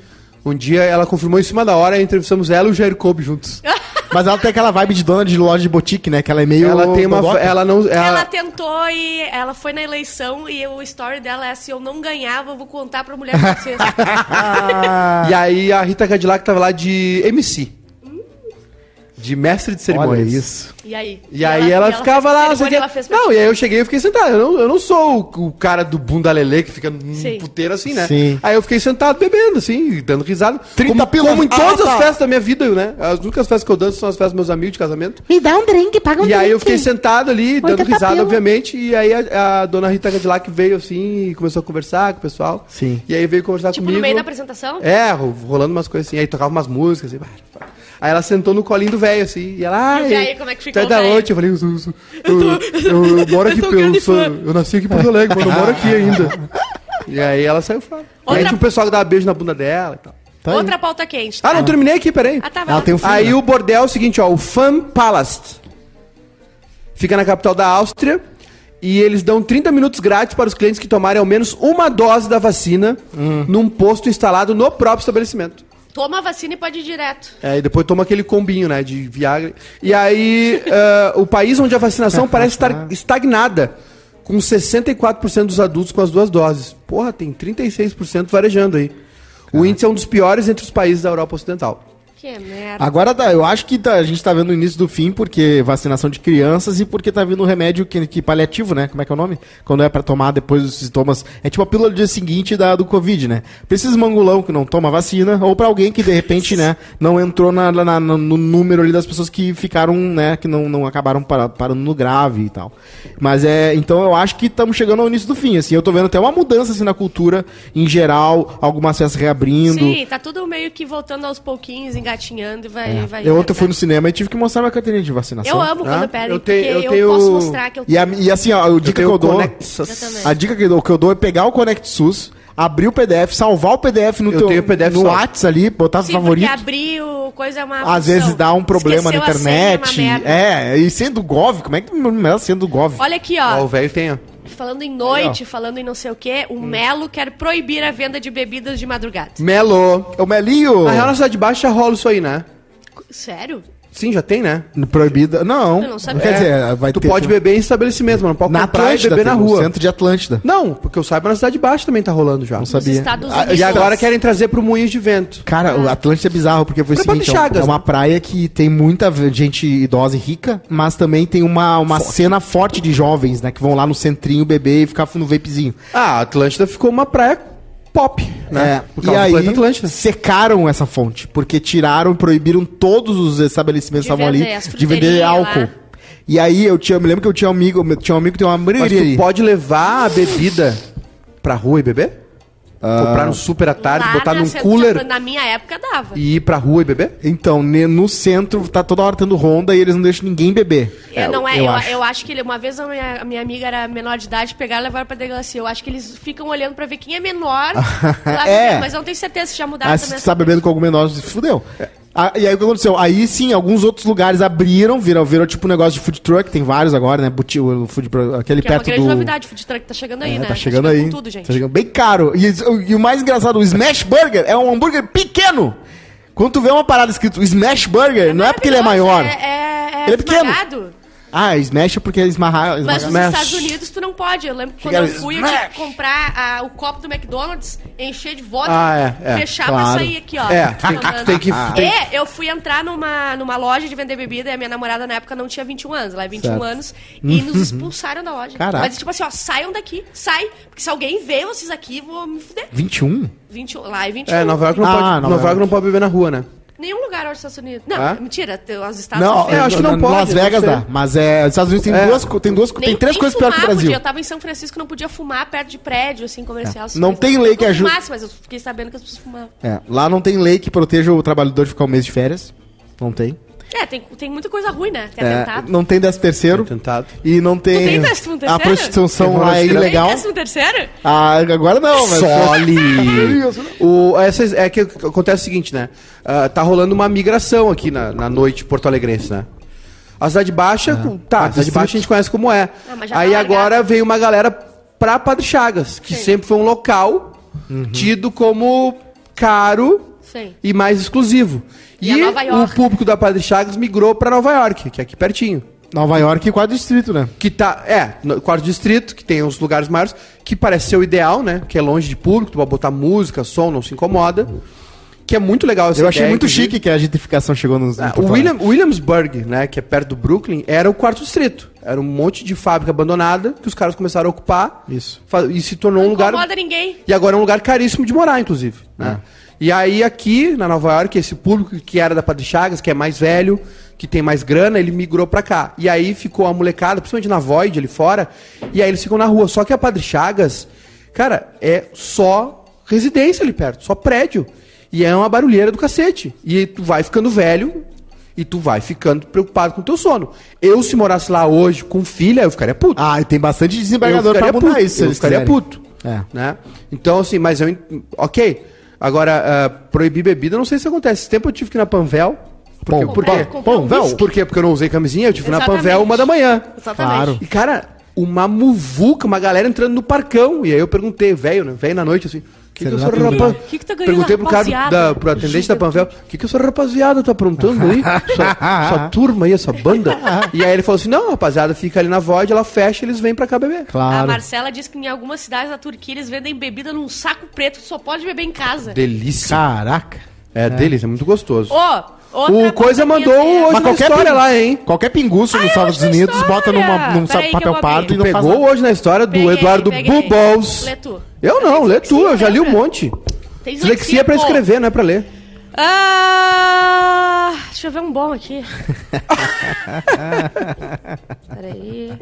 Um dia ela confirmou em cima da hora, aí entrevistamos ela e o Jair Kobe juntos. Mas ela tem aquela vibe de dona de loja de boutique, né? Que ela é meio. ela tem uma. Ela não. Ela Ela, tentou e ela foi na eleição e o story dela é se eu não ganhava, eu vou contar pra mulher. Ah, E aí a Rita Cadillac tava lá de MC. De mestre de olha cerimônias. isso. E aí? E, aí ela, e ficava lá, cerimônia, que- ela fez pra Não, e aí eu cheguei e fiquei sentado. Eu não, eu não sou o, o cara do bunda lelê que fica num Sim. puteiro assim, né? Sim. Aí eu fiquei sentado bebendo, assim, dando risada. 30 como, como em Ah, todas tá. as festas da minha vida, né? As únicas festas que eu danço são as festas dos meus amigos de casamento. Me dá um drink, paga um E drink. aí eu fiquei sentado ali, dando 80 risada, pila. obviamente, e aí a, a dona Rita Cadillac veio assim e começou a conversar com o pessoal. Sim. E aí veio conversar Tipo, comigo. no meio da apresentação? É, ro- rolando umas coisas assim, aí tocava umas músicas, assim. Aí ela sentou no colinho do velho, assim, e ela, ai, E o velho, como é que ficou o da onde? Eu falei, eu, eu, eu, eu- eu moro aqui, Eu sou eu, nasci aqui em Porto Alegre, mas eu moro aqui ainda. E aí ela saiu fora. E aí Outra- tinha um pessoal que dava beijo na bunda dela e tal. Tá aí. Outra pauta quente. Ah, não terminei aqui, peraí. Ah, tá, vai um. Aí né? o bordel é o seguinte, ó, o Fan Palast. Fica na capital da Áustria e eles dão 30 minutos grátis para os clientes que tomarem ao menos uma dose da vacina Hum. num posto instalado no próprio estabelecimento. Toma a vacina e pode ir direto. É, e depois toma aquele combinho, né, de Viagra. E aí, eh, o país onde a vacinação parece estar estagnada, com 64% dos adultos com as duas doses. Porra, tem 36% varejando aí. O índice é um dos piores entre os países da Europa Ocidental. Que merda. Agora tá, eu acho que tá- a gente tá vendo o início do fim, porque vacinação de crianças e porque tá vindo um remédio que, que paliativo, né? Como é que é o nome? Quando é pra tomar depois dos sintomas. É tipo a pílula do dia seguinte da, do Covid, né? Pra esses mangulão que não toma vacina, ou pra alguém que de repente, né, não entrou na, na- no número ali das pessoas que ficaram, né, que não, não acabaram para- parando no grave e tal. Mas é, então eu acho que estamos chegando ao início do fim, assim. Eu tô vendo até uma mudança assim na cultura em geral, algumas festas reabrindo. Sim, tá tudo meio que voltando aos pouquinhos, engatinhando e vai. vai Eu ontem fui no cinema e tive que mostrar minha carteirinha de vacinação. Eu amo quando Ah, pedem, eu tenho- porque eu eu, tenho- posso mostrar que eu E, a- e assim, ó, a dica que tenho eu dou. Eu também. A dica que eu, dou, que eu dou é pegar o Connect SUS, abrir o PDF, salvar o PDF no Eu teu tenho PDF no salvo. WhatsApp ali, botar Sim, favorito. porque abrir o coisa é uma Às função. vezes dá um problema Esqueceu na a senha, é internet. uma merda. É, e sendo Gov, como é que é sendo Gov? Olha aqui, Ó, ó. o velho tem, ó. Falando em noite, falando em não sei o quê, o Melo quer proibir a venda de bebidas de madrugada. Melo. É o Melinho. Na real, na Cidade Baixa já rola isso aí, né? Sério? Sim, já tem, né? Proibida. Não. Eu não sabia. Quer dizer, vai Tu ter. pode beber em estabelecimento, mas não pode na comprar Atlântida, e beber na tem, no rua. centro de Atlântida. Não, porque eu saiba na Cidade Baixa também tá rolando já. Não sabia. Estados Ah, Unidos. E agora querem trazer pro Moinhos de Vento. Cara, o Atlântida é bizarro, porque foi o seguinte, é Chagas, é uma praia que tem muita gente idosa e rica, mas também tem uma, uma cena forte de jovens, né, que vão lá no centrinho beber e ficar no vapezinho. Ah, a Atlântida ficou uma praia pop, né? É, Por e aí secaram essa fonte, porque tiraram, proibiram todos os estabelecimentos De que estavam ali de vender álcool. lá. E aí eu tinha, me lembro que eu tinha um amigo, tinha um amigo que tem uma Mas hamburgueria tu ali. pode levar a bebida pra rua e beber? Comprar no super à tarde, Lá botar na num cooler Na minha época dava. e ir pra rua e beber? Então, ne- no centro tá toda hora tendo ronda e eles não deixam ninguém beber. É, não é, eu eu, acho. eu acho que ele, uma vez a minha, a minha amiga era menor de idade, pegaram e levaram pra delegacia. Eu acho que eles ficam olhando pra ver quem é menor. lá É. beber, Mas eu não tenho certeza se já mudaram Ah, se também. tu tá bebendo com algum menor, se fudeu. Ah, e aí o que aconteceu? Aí sim, alguns outros lugares abriram, viram, viram tipo um negócio de food truck, tem vários agora, né? Buti, o food, aquele Que é uma perto grande do. novidade, o food truck tá chegando aí, É, né? tá chegando aí. com tudo, gente. Tá chegando bem caro. E, e o mais engraçado, o Smash Burger é um hambúrguer pequeno. Quando tu vê uma parada escrito Smash Burger, não é porque ele é maior. É, é, é Ele é pequeno. esmagado. Ah, Smash é porque esmarrar. Mas esmagar. nos Smash. Estados Unidos tu não pode. Eu lembro que quando Chegaram, eu fui, eu tinha que comprar ah, o copo do McDonald's, encher de vodka, Ah, é, é, fechar claro. pra sair aqui, ó. É, tem que- tem E eu fui entrar numa, numa loja de vender bebida e a minha namorada na época não tinha 21 anos, ela é 21 Certo. anos, e nos expulsaram da loja. Caraca. Mas tipo assim, ó, saiam daqui, sai, porque se alguém vê vocês aqui, vou me fuder. 21? 21, lá é 21. É, Nova York não, Ah, pode, Nova Nova York York. não pode beber na rua, né? Nenhum lugar nos Estados Unidos. Não, É? mentira, os estados Não, são eu acho que não pode, Las eu não Vegas dá. Mas é, os Estados Unidos tem É. duas, tem duas, co- tem Nem- três nem coisas pior que o Brasil. Podia. Eu tava em São Francisco, não podia fumar perto de prédio, assim, comercial. essas Não coisas. tem lei que Não ajude- fumasse, mas eu fiquei sabendo que as pessoas fumavam. É, lá não tem lei que proteja o trabalhador de ficar um mês de férias. Não tem. É, tem, tem muita coisa ruim, né? Tem É, atentado. não tem décimo terceiro. Tentado. E não tem. Tu tem décimo a terceiro? prostituição lá é ilegal. Tem décimo terceiro? Ah, agora não, mas. Soli! o, essas, é que acontece o seguinte, né? Ah, tá rolando uma migração aqui na, na noite porto-alegrense, né? A Cidade Baixa, tá, a Cidade. Baixa a gente conhece como é. Ah, mas já Aí tá agora veio uma galera pra Padre Chagas, que Sim. sempre foi um local Uhum. tido como caro Sim. e mais exclusivo. E E, o público da Padre Chagas migrou pra Nova York, que é aqui pertinho. Nova York e quadro distrito, né? Que tá, é, no quarto distrito, que tem os lugares maiores, que parece ser o ideal, né? Que é longe de público, tu vai botar música, som, não se incomoda. Que é muito legal essa Eu achei ideia, muito inclusive. chique que a gentrificação chegou nos. Ah, William. Williamsburg, né, que é perto do Brooklyn, era o quarto distrito. Era um monte de fábrica abandonada que os caras começaram a ocupar. Isso. E se tornou um Não lugar. incomoda ninguém. E agora é um lugar caríssimo de morar, inclusive. Né? E aí, aqui na Nova York, esse público que era da Padre Chagas, que é mais velho, que tem mais grana, ele migrou pra cá. E aí ficou a molecada, principalmente na Void ali fora, e aí eles ficam na rua. Só que a Padre Chagas, cara, é só residência ali perto, só prédio. E é uma barulheira do cacete. E tu vai ficando velho e tu vai ficando preocupado com o teu sono. Eu, se morasse lá hoje com filha, eu ficaria puto Ah, e tem bastante desembargador pra mudar puto, isso. eu ficaria quiserem. puto. É. Né? Então, assim, mas eu. Ok. Agora, ah, proibir bebida, não sei se acontece. Esse tempo eu tive que ir na Panvel. Por quê? Pão, Por quê? Comprar um Pão. Por quê? Porque eu não usei camisinha, eu tive que ir na Exatamente. Panvel uma da manhã. Exatamente. Claro. E, cara, uma muvuca, uma galera entrando no parcão. E aí eu perguntei, velho, né? Velho na noite, assim. O que, que, o senhor que- rapaz... Que que tá Perguntei pro cara, rapaziada? da, pro atendente da Panvel, o que, que o senhor rapaziada tá aprontando aí? Essa, essa turma aí, essa banda? E aí ele falou assim, não, rapaziada, fica ali na Void, ela fecha e eles vêm pra cá beber. A Claro. Marcela disse que em algumas cidades da Turquia eles vendem bebida num saco preto, só pode beber em casa. Delícia. Caraca. É, deles, é muito gostoso. Ô, outra O Coisa que mandou ter- hoje qualquer história pin- lá, hein? Qualquer pinguço nos Estados Unidos, história. bota numa, num que papel pardo e não faz Pegou nada. hoje na história do Peguei, Eduardo peguei. Bubbles. Lê tu. Eu não, lê tu, eu já li um lembra? monte. Tem Dislexia é pra pô. escrever, não é pra ler. Ah, deixa eu ver um bom aqui. Peraí.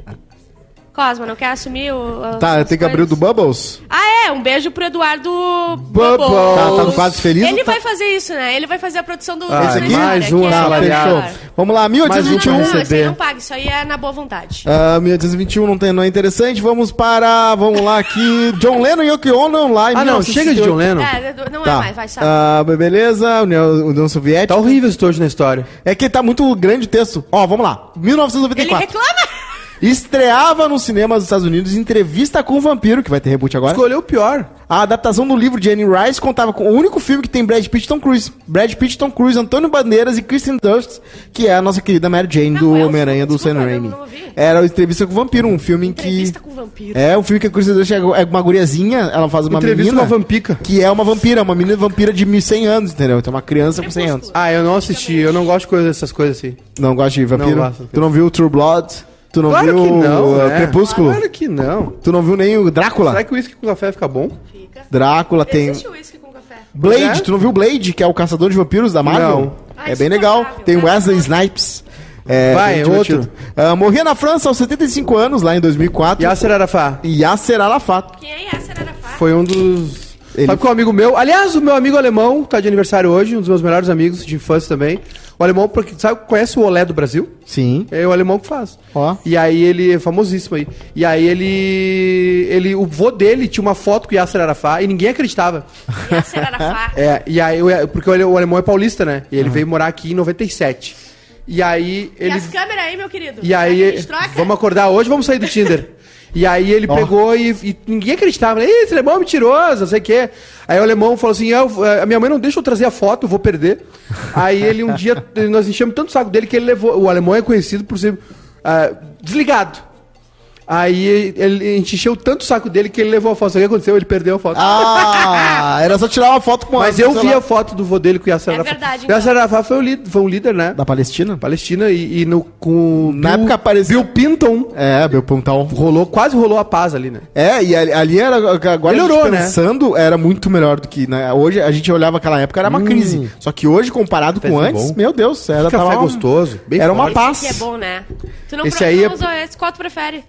Cosma, não quer assumir o. Tá, tem que abrir o do? Bubbles? Ah, é, um beijo pro Eduardo Bubbles. Tá, tá no quadro feliz? Ele tá- vai fazer isso, né? Ele vai fazer a produção do. Ah, Esse aqui? História, mais um é Tá, assalariado. fechou. Vamos lá, Mais um Não, não, 1821. não, esse aí não paga, isso aí é na boa vontade. Ah, 1821 não, tem, não é interessante. Vamos para. Vamos lá aqui. John Lennon e Yoko Ono lá em Ah, não, chega de John Lennon. É, não é Tá. mais, vai, sabe? Ah, beleza, União, União Soviética. Tá horrível esse hoje na história. É que tá muito grande o texto. Ó, vamos lá. Ele 1994. reclama! Estreava nos cinemas dos Estados Unidos Entrevista com o Vampiro, que vai ter reboot agora. Escolheu o pior. A adaptação do livro de Anne Rice contava com o único filme que tem Brad Pitt e Tom Cruise. Brad Pitt, Tom Cruise, Antônio Bandeiras e Kristen Dunst, que é a nossa querida Mary Jane do Não, é o Homem-Aranha do Sam Raimi. Era o Entrevista com o Vampiro, um filme em que... Entrevista com o vampiro. É, um filme que a Kristen Dunst é é uma guriazinha, ela faz uma Entrevista menina... com uma vampica. Que é uma vampira, uma menina vampira de 1100 anos, entendeu? Então uma criança com 100 anos. Ah, eu não assisti, eu não gosto de coisas, dessas coisas assim. Não gosta de vampiro? Não gosto. Tu não viu True Blood? Tu não Claro viu que não, uh, né? Crepúsculo? Claro que não. Tu não viu nem o Drácula? Será que o uísque com café fica bom? Fica. Drácula tem... Existe uísque com café. Blade, É? tu não viu Blade, que é o caçador de vampiros da Marvel? Não. Ah, é bem legal. insuportável. Tem Wesley Snipes. É, Vai, outro. Ah, morria na França aos 75 anos, lá em 2004. Yasser Arafat. Yasser Arafat. Quem é essa, Arafat? Foi um dos. Ele- Sabe que um amigo meu. Aliás, o meu amigo alemão tá de aniversário hoje, um dos meus melhores amigos de infância também. O alemão, porque, sabe, conhece o Olé do Brasil? Sim. É o alemão que faz. Ó. E aí ele é famosíssimo aí. E aí ele. ele o vô dele tinha uma foto com o Yasser Arafat e ninguém acreditava. Essa Arafat. É, e aí, porque o ale- o alemão é paulista, né? E ele veio morar aqui em 97. E aí E ele. as câmeras aí, meu querido? E aí, vamos acordar hoje, vamos sair do Tinder. E aí ele Ó. pegou e, e ninguém acreditava. Ih, esse alemão é mentiroso, não sei o quê. Aí o alemão falou assim, "Eu- a minha mãe não deixa eu trazer a foto, eu vou perder. Aí ele um dia, nós enchemos tanto o saco dele que ele levou... O alemão é conhecido por ser ah, desligado. Aí ele, a gente encheu tanto o saco dele que ele levou a foto. Sabe o que aconteceu? Ele perdeu a foto. Ah, era só tirar uma foto com Mas a- eu vi lá, a foto do vô dele com o Yasser É Arafat. verdade, O Yasser Arafat foi, o líder, foi um líder, né? Da Palestina? Palestina e, e no, com Na Bill- época parecia- Bill Pinton É, meu pontão. rolou, quase rolou a paz ali, né? É, e ali, ali era. Agora Melhorou, né? pensando, era muito melhor do que. Né? Hoje a gente olhava aquela época, era uma crise. Só que hoje, comparado com antes, bom. meu Deus, era Que café tava- gostoso, bem Era uma forte. paz. Que é bom, né? Tu não Esse aí é- esse, qual tu prefere?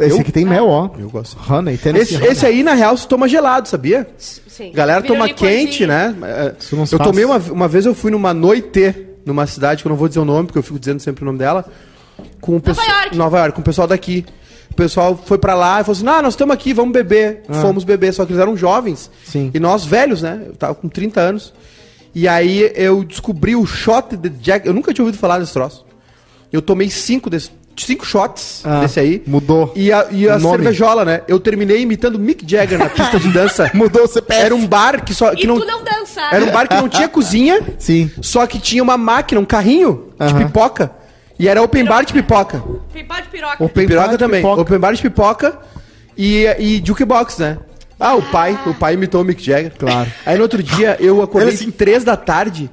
Esse aqui tem mel, ó. Eu gosto. Honey, Tennessee Esse, Honey. esse aí, na real, se toma gelado, sabia? Sim. Galera Vira toma licorzinho. quente, né? É, Isso não se Eu faz. tomei uma, uma vez, eu fui numa noite numa cidade, que eu não vou dizer o nome, porque eu fico dizendo sempre o nome dela, com o pessoal... York. Nova York, com o pessoal daqui. O pessoal foi pra lá e falou assim, ah, nós estamos aqui, vamos beber. Fomos beber, só que eles eram jovens. Sim. E nós velhos, né? Eu tava com 30 anos. E aí eu descobri o shot de Jack... Eu nunca tinha ouvido falar desse troço. Eu tomei cinco, desse, cinco shots Ah, desse aí. mudou E a, e a cervejola, né? Eu terminei imitando Mick Jagger na pista de dança. Mudou o CPF. Era um bar que só. E Que não, tu não dança. Era um bar que não tinha cozinha. Sim. Só que tinha uma máquina, um carrinho de Aham. pipoca. E era open bar de pipoca. Pipó de piroca. Open piroca bar de também. pipoca. Open bar de pipoca e, e jukebox, né? Ah, o pai. O pai imitou o Mick Jagger. Claro. Aí no outro dia eu acordei assim, três da tarde.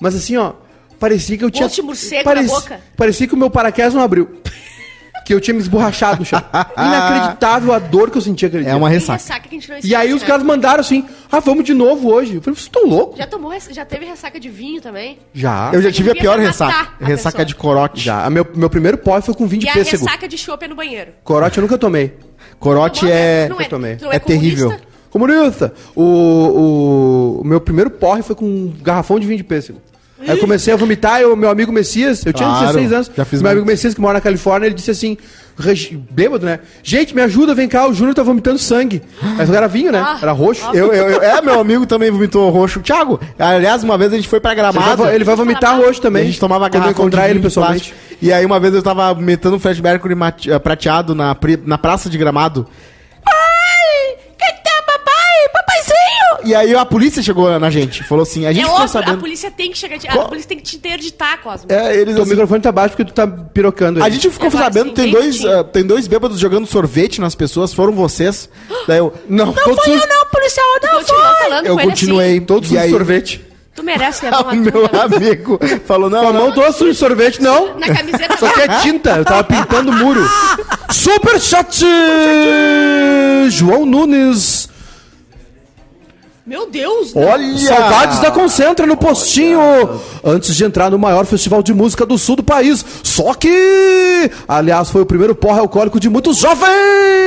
Mas assim, ó. Parecia que eu tinha. Gosto de morcego na boca. Parecia que o meu paraquedas não abriu. que eu tinha me esborrachado no chão. Inacreditável a dor que eu sentia aquele É dia. uma ressaca. ressaca que a gente não E esquece, aí os né? caras mandaram assim, ah, vamos de novo hoje. Eu falei, vocês estão loucos? Já tomou, res- já teve ressaca de vinho também? Já. Eu já tive a devia pior matar ressaca. a Ressaca pessoa. de corote. Já. A meu, meu primeiro pó foi com vinho de E a pêssego. ressaca de chopp é no banheiro. Corote eu nunca tomei. Corote Tomou, é. tu não eu tomei. tu não é terrível. comunista? Comunista! O, o, o meu primeiro porre foi com um garrafão de vinho de pêssego. Aí eu comecei a vomitar, e o meu amigo Messias, eu tinha Claro, 16 anos, já fiz meu muito. amigo Messias, que mora na Califórnia, ele disse assim, regi- bêbado, né? Gente, me ajuda, vem cá, o Júnior tá vomitando sangue. Mas era vinho, né? Ah. Era roxo. Eu, eu, eu- é, meu amigo também vomitou roxo. Thiago, aliás, uma vez a gente foi pra Ele vai, gramado. ele vai vomitar roxo também. a gente tomava quando eu encontrar ele pessoalmente. E aí uma vez eu tava metendo um Fred Mercury mate- eh, prateado na, pri- na praça de gramado. E aí a polícia chegou na gente. Falou assim, a gente É ficou óbvio, a sabendo. polícia tem que chegar... A Qual- polícia tem que te interditar, Cosmo. É, eles assim, microfone tá baixo porque tu tá pirocando. A ele. gente ficou Agora sabendo, sim, tem dois, ah, tem dois bêbados jogando sorvete nas pessoas, foram vocês. Daí eu, Não, todos fui os- eu não, policial, não foi. Eu continuei. assim. Todos e os aí, sorvete. Tu merece levar O uma meu truta. amigo falou, não, Com a não. mão toda suja de sorvete, não. Na camiseta Isso aqui é tinta, eu tava pintando o muro. Super chat! João Nunes. Meu Deus! Olha! Saudades da Concentra no postinho. Antes de entrar no maior festival de música do sul do país. Só que, aliás, foi o primeiro porra alcoólico de muitos jovens.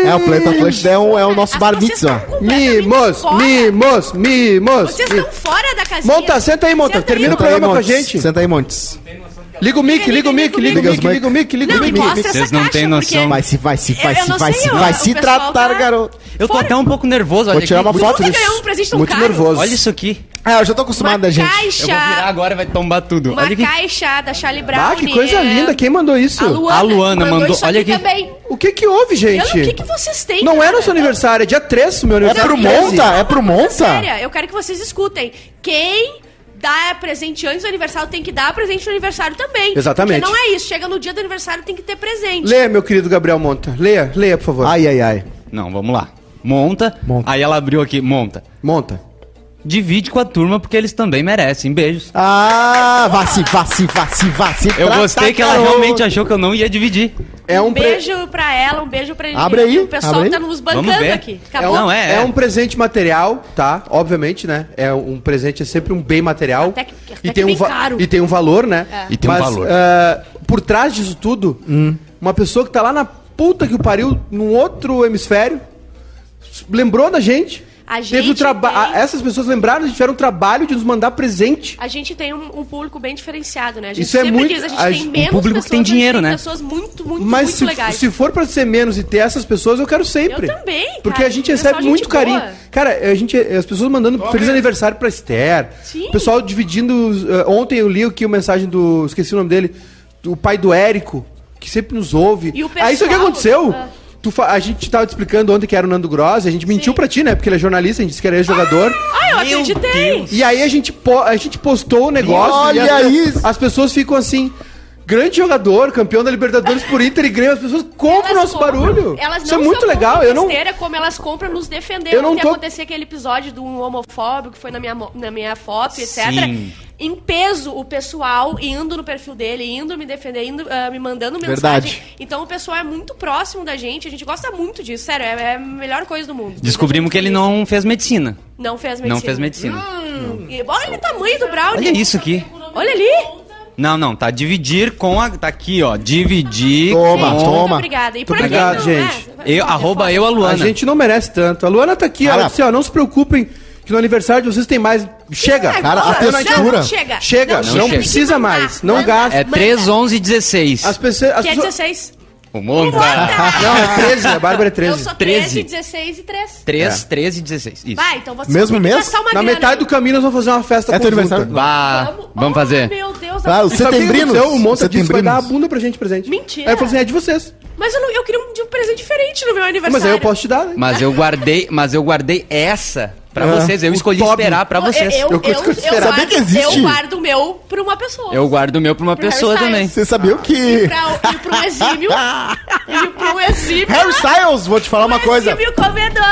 É, o Planeta Atlântida é o, é o nosso As- bar vocês mitzvah. estão completamente Mimos, mimos, mimos. Vocês estão fora da casinha. Monta, senta aí, Monta. Senta Termina o Senta aí, programa com a Montes. gente. Senta aí, Montes. Liga o mic, liga o mic, liga o mic, liga o mic, liga o mic, liga o mic. Vocês não têm noção. Vai se, vai se, vai se, vai se, vai o se tratar, tá- garoto. Eu tô até um pouco nervoso, olha Vou tirar uma foto disso. um Muito nervoso. Olha isso aqui. Ah, eu já tô acostumado, Uma né, gente? caixa. Eu vou virar agora e vai tombar tudo. Uma Olha aqui. caixa da Charlie Brown. Ah, que coisa linda. Quem mandou isso? A Luana, A Luana mandou- isso olha aqui também. O que que houve, gente? O que, que vocês têm? Não é cara? nosso aniversário, é dia 3 meu É aniversário. pro Monta? É pro Monta? Sério, eu quero que vocês escutem. Quem dá presente antes do aniversário tem que dar presente no aniversário também. Exatamente. Porque não é isso. Chega no dia do aniversário tem que ter presente. Leia, meu querido Gabriel Monta. Leia, leia, por favor. Ai, ai, ai. Não, vamos lá. Monta. Monta. Aí ela abriu aqui, monta. Monta. Divide com a turma porque eles também merecem. Beijos. Ah, vá se, vá se. Eu gostei que ela garoto. realmente achou que eu não ia dividir. É um, um pre- beijo pra ela, um beijo pra ele. Abre aí, O pessoal abre aí. tá nos bancando aqui. É um, Não, é, é é. um presente material, tá? Obviamente, né? É um presente é sempre um bem material. Até que- até e que tem um caro. E tem um valor, né? E tem um Mas, valor. ah, por trás disso tudo, uma pessoa que tá lá na puta que o pariu, num outro hemisfério, lembrou da gente. A Teve o gente traba- tem- a- Essas pessoas lembraram, a gente tiveram um trabalho de nos mandar presente. A gente tem um, um público bem diferenciado, né? A gente Isso é muito- diz, a gente a tem gente- um menos público que pessoas, tem mas dinheiro, tem né? pessoas muito, muito, Mas muito se, legais. se for pra ser menos e ter essas pessoas, eu quero sempre. Eu também, cara. Porque a gente Pessoal, recebe gente muito carinho. boa. Cara, a gente, as pessoas mandando feliz aniversário pra Esther. Sim. O pessoal dividindo. uh, ontem eu li aqui a mensagem do. Esqueci o nome dele. Do pai do Érico, que sempre nos ouve. E o Aí isso que pessoal- aconteceu. Ah. Tu fa- a gente tava te explicando ontem que era o Nando Gross, a gente mentiu Sim. pra ti, né? Porque ele é jornalista, a gente disse que era ex-jogador. Ah, eu acreditei. E aí a gente, po- a gente postou o negócio Olha e as, isso. as pessoas ficam assim. Grande jogador, campeão da Libertadores por Inter e Grêmio, as pessoas compram o nosso compram- barulho. Elas Isso é não muito legal. compram Eu não, besteira, como elas compram nos defender. Eu não tô- aconteceu aquele episódio do homofóbico que foi na minha, na minha foto, etc. Sim. Em peso, o pessoal indo no perfil dele, indo me defender, indo, ah, me mandando mensagem. Verdade. Então o pessoal é muito próximo da gente, a gente gosta muito disso, sério, é, é a melhor coisa do mundo. Descobrimos que ele não fez medicina. Não fez medicina. Não fez medicina. Hum, e olha o tamanho do Brownie. Olha isso aqui. Olha ali. Não, não, tá dividir com a. Tá aqui, ó. Dividir Toma, com. Toma. Muito obrigada. E aqui, obrigado, não, gente. é, Eu, arroba eu, a Luana. A gente não merece tanto. A Luana tá aqui, ela disse, ó, não se preocupem que no aniversário de vocês tem mais. Chega! É, Cara, a não, textura. Não, chega. Chega, não, chega. precisa Tem que mandar. mais. Não gasta. É Manda. 3, 11 e 16. As pessoas. As Que é pessoas... 16. O monta. Não, é 13, a Bárbara é Eu 13. sou 13, 13. 16 e 3. 3, 13 e 16. Isso. Vai, então você Mesmo tem que mês? gastar uma Na grana metade do caminho nós vamos fazer uma festa É teu conjunta. aniversário? Vá, vamos Oh, fazer. Meu Deus, Ah, a- o sabe o que Setembrinos. aconteceu? O Monta disse que vai dar a Setembrinos. bunda pra gente de presente. Mentira. Aí eu falei assim, é de vocês. mas eu, não, eu queria um, de um presente diferente no meu aniversário. Mas aí eu posso te dar, né? Mas eu guardei, mas eu guardei essa pra Ah, vocês. Eu o escolhi top. esperar pra vocês. Eu, eu, Eu eu, eu, esperar. guardo, Sabia que existe? eu guardo o meu pra uma pessoa. Eu guardo o meu pra uma Pro pessoa também. Você sabia que... Pra, e pro um exímio. e pro exímio. Harry Styles, vou te falar uma coisa. Exímio comedor.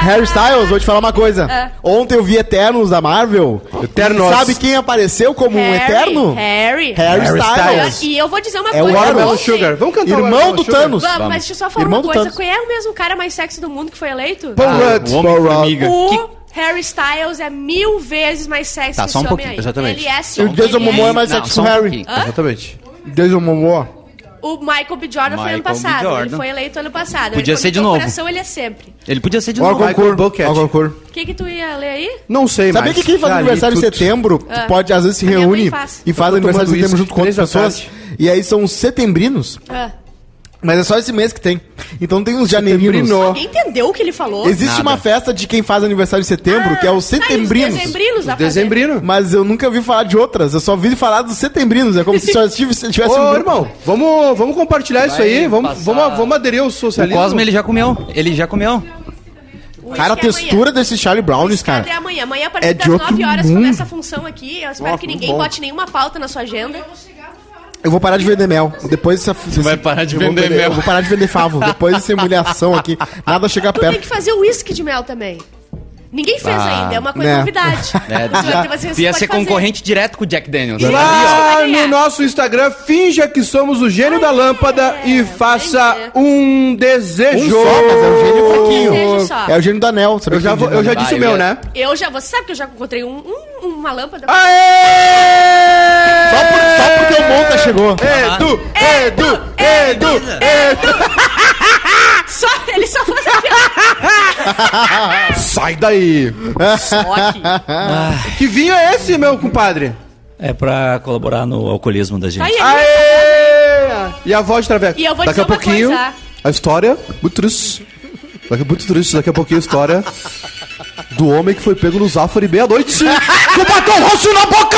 Harry Styles, vou te falar uma coisa. É. Ontem eu vi Eternos da Marvel. Eternos. E Sabe quem apareceu como um Harry, Eterno? Harry. Harry Harry Styles. E eu vou dizer uma É o coisa. Watermelon ontem- Sugar. Vamos cantar o Irmão Watermelon do Sugar? Thanos. Vamos, Vamos. mas deixa eu só falar Irmão uma coisa. Quem é o mesmo cara mais sexy do mundo que foi eleito? Paul Ah, Rudd. o Homem-Formiga. Harry Styles é mil vezes mais sexy Tá, que só um pouquinho, aí. exatamente. Ele é sim. E o Jason Momoa é mais sexy que o Harry. Exatamente. Jason Momoa. O Michael B. Jordan foi ano Michael passado. Ele foi eleito ano passado. Podia Ele, ser de no novo. coração ele é sempre. Ele podia ser de novo. Michael concurso. O que que tu ia ler aí? Não sei Sabia mais. que quem faz aniversário em setembro, Ah. pode, às vezes, se reúne faz. e faz aniversário em setembro junto com outras pessoas. E aí são os setembrinos. Ah. Mas é só esse mês que tem. Então tem uns janeirinhos. Alguém entendeu o que ele falou? Existe Nada. uma festa de quem faz aniversário em setembro, que é os Ah, tá, e setembrinos. Os dezembrinos, dá pra Dezembrino. Mas eu nunca ouvi falar de outras, eu só ouvi falar dos setembrinos. É como se só tivesse, tivesse Ô, um grupo. irmão, vamos, vamos compartilhar isso aí. Vamos, passar- vamos, vamos aderir ao O socialismo. Cosme ele já comeu. Ele já comeu. O Cara, a é textura amanhã. desse Charlie Brownies, Cadê cara. amanhã? Amanhã, a partir É das de outro 9 horas, mundo. começa a função aqui. Eu espero que ninguém bote nenhuma pauta na sua agenda. Eu vou parar de vender mel. Depois você vai parar de vou vender mel. Eu vou parar de vender favo. Depois dessa humilhação aqui, nada chega Tu tem perto. que fazer o uísque de mel também. Ninguém fez Ah, ainda, é uma coisa né. novidade. É, Você já, ia ser fazer. concorrente direto com o Jack Daniels. Lá no nosso Instagram, finja que somos o gênio da lâmpada é, e faça entendi. um desejo. Um só, mas é o gênio fraquinho. É o gênio do anel. sabe Eu já, vou- eu já disse o meu, né? Eu já, você sabe que eu já encontrei um, um- uma lâmpada. Aê! Só, por- só porque o Monta chegou. Edu, Edu, Edu, Edu. Só, ele só faz aqui, Sai daí. ó. Só aqui. Que vinho é esse, meu compadre? É pra colaborar no alcoolismo da gente. Tá aí, Aê! E a voz de Traveco? E eu vou Daqui dizer a uma pouquinho, coisa. a história, muito triste. Daqui, muito triste, daqui a pouquinho a história do homem que foi pego no Zafari meia-noite com batom roxo na boca!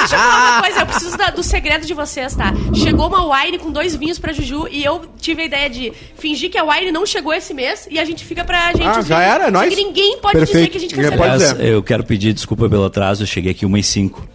Deixa eu falar uma coisa, eu preciso da- do segredo de vocês, tá? Chegou uma wine com dois vinhos pra Juju e eu tive a ideia de fingir que a wine não chegou esse mês e a gente fica pra gente. Ah, já vinhos. era, é que ninguém pode dizer Perfeito. que a gente pode Aliás, dizer. eu quero pedir desculpa pelo atraso, eu cheguei aqui 1 e 5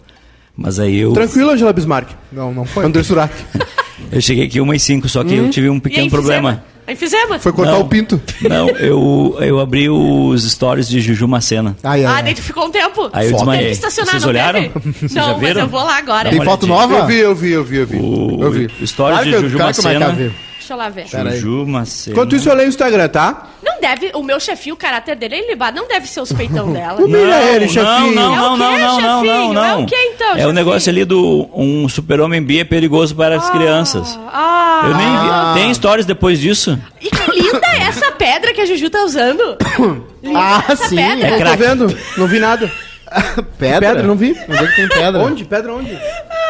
Mas aí eu. Tranquilo, Angela Bismarck. Não, não foi. André Surak. Eu cheguei aqui 1 e 5 só que eu tive um E pequeno aí, problema. Aí fizemos. Foi cortar Não. o pinto. Não, eu, eu abri os stories de Juju Macena. Ai, ai, Ah, daí tu ficou um tempo. Aí eu desmaiei. estacionar, Vocês não olharam? teve? Vocês não, mas eu vou lá agora. Tem foto nova? Eu vi, eu vi, eu vi, eu vi. O Eu vi. stories Claro de Juju Macena. Marcar ver. Deixa eu lá ver. Pera aí. Juju Macena. Enquanto isso, eu leio o Instagram, tá? Não deve, o meu chefinho, o caráter dele é ilibado. Não deve ser os peitão dela. Humilha ele, não, chefinho. não, É não, não, não, não, chefinho? não, não. É o quê, então, É o negócio ali do um super-homem bi é perigoso para as crianças. Ah, Eu nem vi. Tem stories depois disso? E que linda é essa pedra que a Juju tá usando. Linda Ah, essa sim, pedra. é Não tô craque. vendo, não vi nada. Pedra? Pedra, não vi. Onde é que tem pedra? Onde? Pedra onde?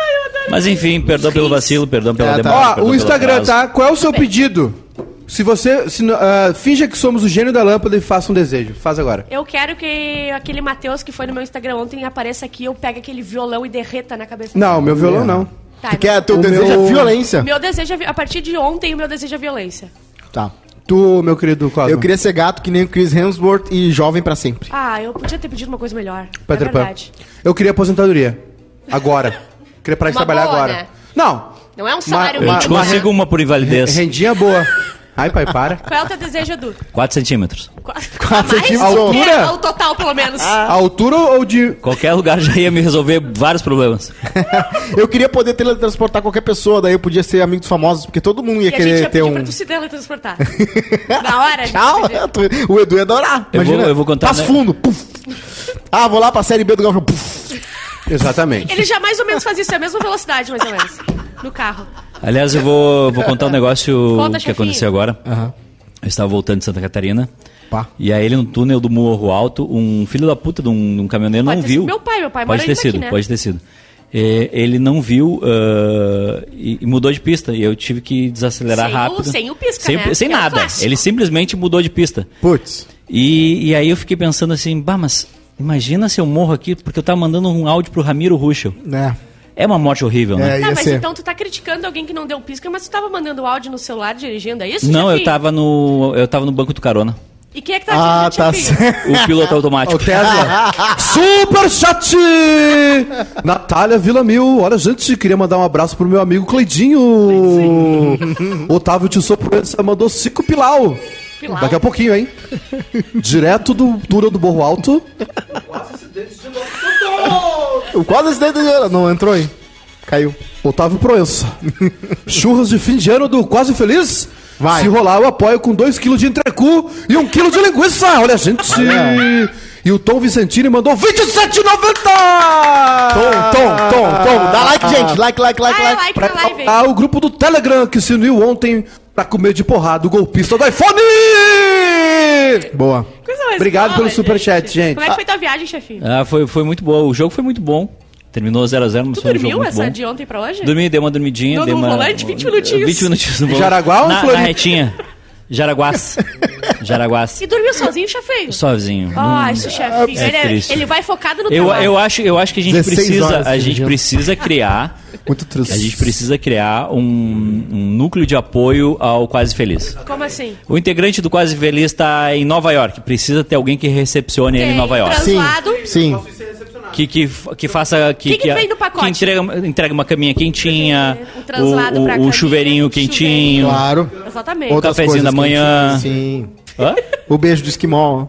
Mas enfim, perdão pelo vacilo, perdão pela É, tá. demora. Ó, perdão o Instagram, tá? Qual é o seu pedido? Se você. Se, não- ah, finja que somos o gênio da lâmpada e faça um desejo. Faz agora. Eu quero que aquele Matheus que foi no meu Instagram ontem apareça aqui, eu pegue aquele violão e derreta na cabeça Não, meu violão não. Tá, Tu quer, teu O desejo meu- é violência. Meu desejo é, vi- a partir de ontem, o meu desejo é violência. Tá. Tu, meu querido Cosmo. Eu queria ser gato que nem o Chris Hemsworth e jovem pra sempre. Ah, eu podia ter pedido uma coisa melhor. Peter é Pan. verdade. Eu queria aposentadoria. Agora. queria parar de Uma trabalhar boa, agora. né? Não. Não é um salário Eu te mínimo. consigo uma por invalidez. Rendinha boa. Ai, pai, para. Qual é o teu desejo, Edu? 4 centímetros. Quatro mais? centímetros. O quê? Altura? O total, pelo menos. A altura ou de. Qualquer lugar já ia me resolver vários problemas. Eu queria poder teletransportar qualquer pessoa, daí eu podia ser amigo dos famosos, porque todo mundo ia E a gente querer ia ter pedir um. pra tu se teletransportar. Na hora, a gente Tchau! O Edu ia adorar. Eu Imagina. vou- eu vou contar, Passo né? fundo. Puf. Ah, vou lá pra série B do Galvão. Puf. Exatamente. Ele já mais ou menos fazia isso, é a mesma velocidade, mais ou menos. No carro. Aliás, eu vou, vou contar um negócio Conta, que chefinho. aconteceu agora. Aham. Eu estava voltando de Santa Catarina. Pá. E aí, no túnel do Morro Alto, um filho da puta de um, de um caminhoneiro Pode não ter viu. sido meu pai, meu pai Pode ter sido, aqui, né? pode ter sido. É, ele não viu ah, e, e mudou de pista. E eu tive que desacelerar Sem o- rápido. sem o pisca, sem, né? sem é o nada. clássico. ele simplesmente mudou de pista. Putz. E, e aí eu fiquei pensando assim, bah, mas imagina se eu morro aqui, porque eu tava mandando um áudio pro Ramiro Ruschel. Né? É uma morte horrível, né? É, Tá, mas ser. então tu tá criticando alguém que não deu pisca, mas tu tava mandando áudio no celular dirigindo, é isso, Não, eu tava no. Eu tava no banco do carona. E quem é que tá Ah, tá certo. O piloto O automático. Tesla. Super chat! Natália Vila Mil. Olha, gente, queria mandar um abraço pro meu amigo Cleidinho. Otávio Tissot Proença mandou cinco pilau. Daqui a pouquinho, hein? Direto do túnel do Morro Alto. O quase acidente do- Não entrou, hein? Caiu. Otávio Proença. Churras de fim de ano do Quase Feliz. Vai. Se rolar, eu apoio com 2kg de entrecu e 1kg de linguiça. Olha, gente. E o Tom Vicentini mandou 27,90! Tom, Tom, Tom, Tom. Dá like, gente. Like, like, like, Ah, é like. like Pra ah, o grupo do Telegram que se uniu ontem pra comer de porrada o golpista do iPhone! Boa. Coisa mais Obrigado boa, pelo superchat, gente. Como é que foi tua viagem, chefinho? Ah, foi, foi muito boa. O jogo foi muito bom. Terminou 0x0, mas Tu dormiu muito essa bom. de ontem pra hoje? Dormi, dei uma dormidinha. No- dei no uma... volante, 20 minutinhos? 20 minutinhos no volante. Jaraguá ou na, Floripa? na retinha. Jaraguás. Jaraguás. E dormiu sozinho, chefinho? Sozinho. Ah, esse chefinho. É ele, é- triste. ele vai focado no Eu, trabalho. eu, acho, eu acho que a gente 16 precisa, horas a gente precisa criar, Muito triste. a gente precisa criar um, um núcleo de apoio ao Quase Feliz. Como assim? O integrante do Quase Feliz está em Nova York. Precisa ter alguém que recepcione ele em Nova York. Sim, Translado. sim. Que, que, que faça. Que, Que que vem no pacote? Que entrega, entrega uma caminha quentinha. Um translado o, pra o, caminha, o chuveirinho quentinho. Claro. Exatamente. Outras- cafezinho da manhã. Sim. Hã? O beijo do esquimó.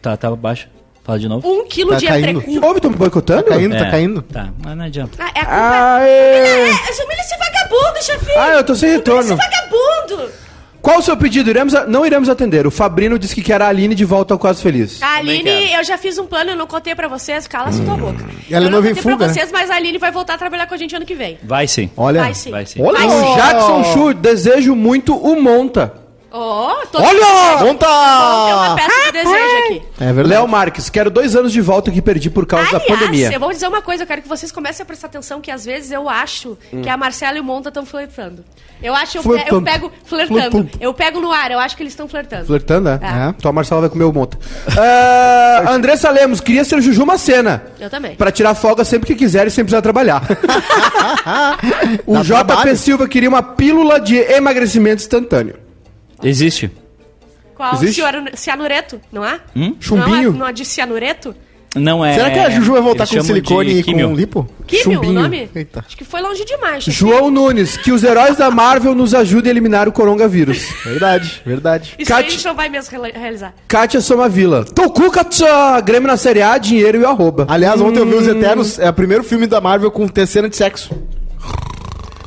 Tá, tá baixo. Fala de novo. Um quilo Tá de caindo. entrecu. Ouve, tô me boicotando? Tá caindo, tá É, caindo. Tá, mas não adianta. Ah, é a culpa. Aê! É, humilha esse vagabundo, chefinho! Ah, eu tô sem Humilha retorno. Esse vagabundo! Qual o seu pedido? Iremos a- Não iremos atender. O Fabrino disse que quer a Aline de volta ao Quase Feliz. A Aline, eu já fiz um plano, eu não contei pra vocês, cala-se tua boca. Ela eu não não vem contei fuga, pra né? vocês, mas a Aline vai voltar a trabalhar com a gente ano que vem. Vai sim. Olha. Vai sim. Vai sim. Olha. Vai sim. Jackson Chu, desejo muito o Monta. Oh, tô Olha! Monta! uma peça de desejo aqui. É verdade. Léo Marques, quero dois anos de volta que perdi por causa da Aliás, pandemia. eu vou dizer uma coisa, eu quero que vocês comecem a prestar atenção que às vezes eu acho que a Marcela e o Monta estão flertando. Eu acho, eu, eu pego, flertando. Flertando. Eu pego no ar, eu acho que eles estão flertando. Flertando, é? É. Então a Marcela vai comer o Monta. Ah, Andressa Lemos, queria ser Juju Macena. Eu também. Pra tirar folga sempre que quiser e sem precisar trabalhar. o Dá JP trabalho. Silva queria uma pílula de emagrecimento instantâneo. Existe. Qual? Existe? Cianu- Cianureto, não é? Chumbinho? Não é, não é de cianureto? Não é. Será que a Juju vai voltar eles com silicone e químio. com lipo? Químio, o nome? Eita. Acho que foi longe demais. chefe. João Nunes, que os heróis da Marvel nos ajudem a eliminar o coronavírus. Verdade, verdade. Isso aí Cat- a gente não vai mesmo reali- realizar. Kátia Somavila. Katsa, Grêmio na Série A, dinheiro e o arroba. Aliás, ontem eu vi Os Eternos, é o primeiro filme da Marvel com ter cena de sexo.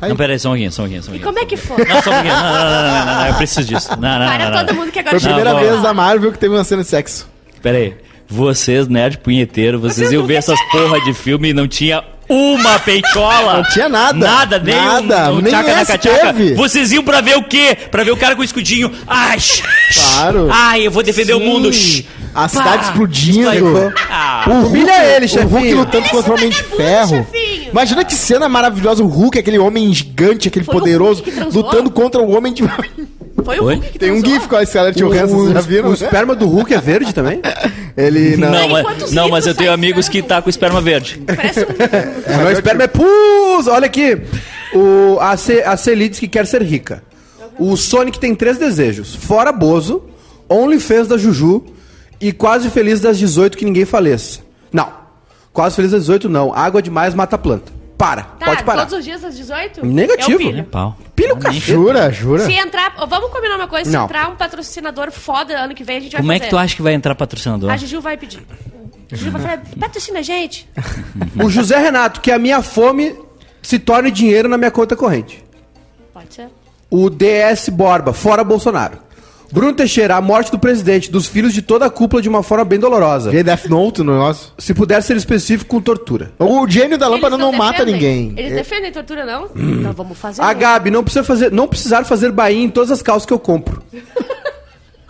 Não, peraí, só um pouquinho, só um pouquinho. Só um E como é que foi? Não, só um pouquinho. Não, não, não, não, não, não, eu preciso disso. Não, não, Para não, não. todo mundo que Foi agora a primeira vez da Marvel que teve uma cena de sexo. Peraí. Vocês, nerd punheteiro, vocês Vocês iam ver essas porra de filme e não tinha uma peitola. Não tinha nada. Nada, nem Nada, um, um nem tchaca na cachaca. Vocês iam pra ver o quê? Pra ver o cara com o escudinho. Ai, shh. Claro. Ai, eu vou defender o Sim. mundo. shh. A cidade Pá. explodindo. Ah, O Hulk, Humilha ele, O Hulk lutando Humilha contra o Homem de vagabundo, Ferro. chefinho. Imagina que cena maravilhosa. O Hulk, aquele homem gigante, aquele Foi poderoso, lutando contra o Homem de Foi o Oi? Hulk que Tem um transou. gif com a Scarlett Johansson, vocês já o, viram? o esperma do Hulk é verde também? Ele não... não, mas, não, mas eu tenho amigos que tá com esperma verde. Parece um... É, meu esperma é pus! Olha aqui. O, a, C, a Celi diz que quer ser rica. O Sonic tem três desejos. Fora Bozo, OnlyFans da Juju e quase feliz das 18 que ninguém faleça. Não. Quase feliz das 18 não. Água demais mata a planta. Para. Tá, Pode parar. todos os dias às 18? Negativo. Eu pilho. Pau. Pilha o cachorro. Jura, jura? Se entrar... Vamos combinar uma coisa. Se Não. entrar um patrocinador foda ano que vem, a gente vai Como é fazer. que tu acha que vai entrar patrocinador? A Juju vai pedir. A Juju vai falar, patrocina a gente. O José Renato, que a minha fome se torne dinheiro na minha conta corrente. Pode ser. O DS Borba, fora Bolsonaro. Bruno Teixeira, a morte do presidente, dos filhos de toda a cúpula de uma forma bem dolorosa. Vê Death Note no negócio. Se puder ser específico, com tortura. O gênio da lâmpada Eles não mata defendem. ninguém. Eles defendem tortura, não? Então vamos fazer. A um. Gabi, não precisa fazer, não precisar fazer bainha em todas as calças que eu compro.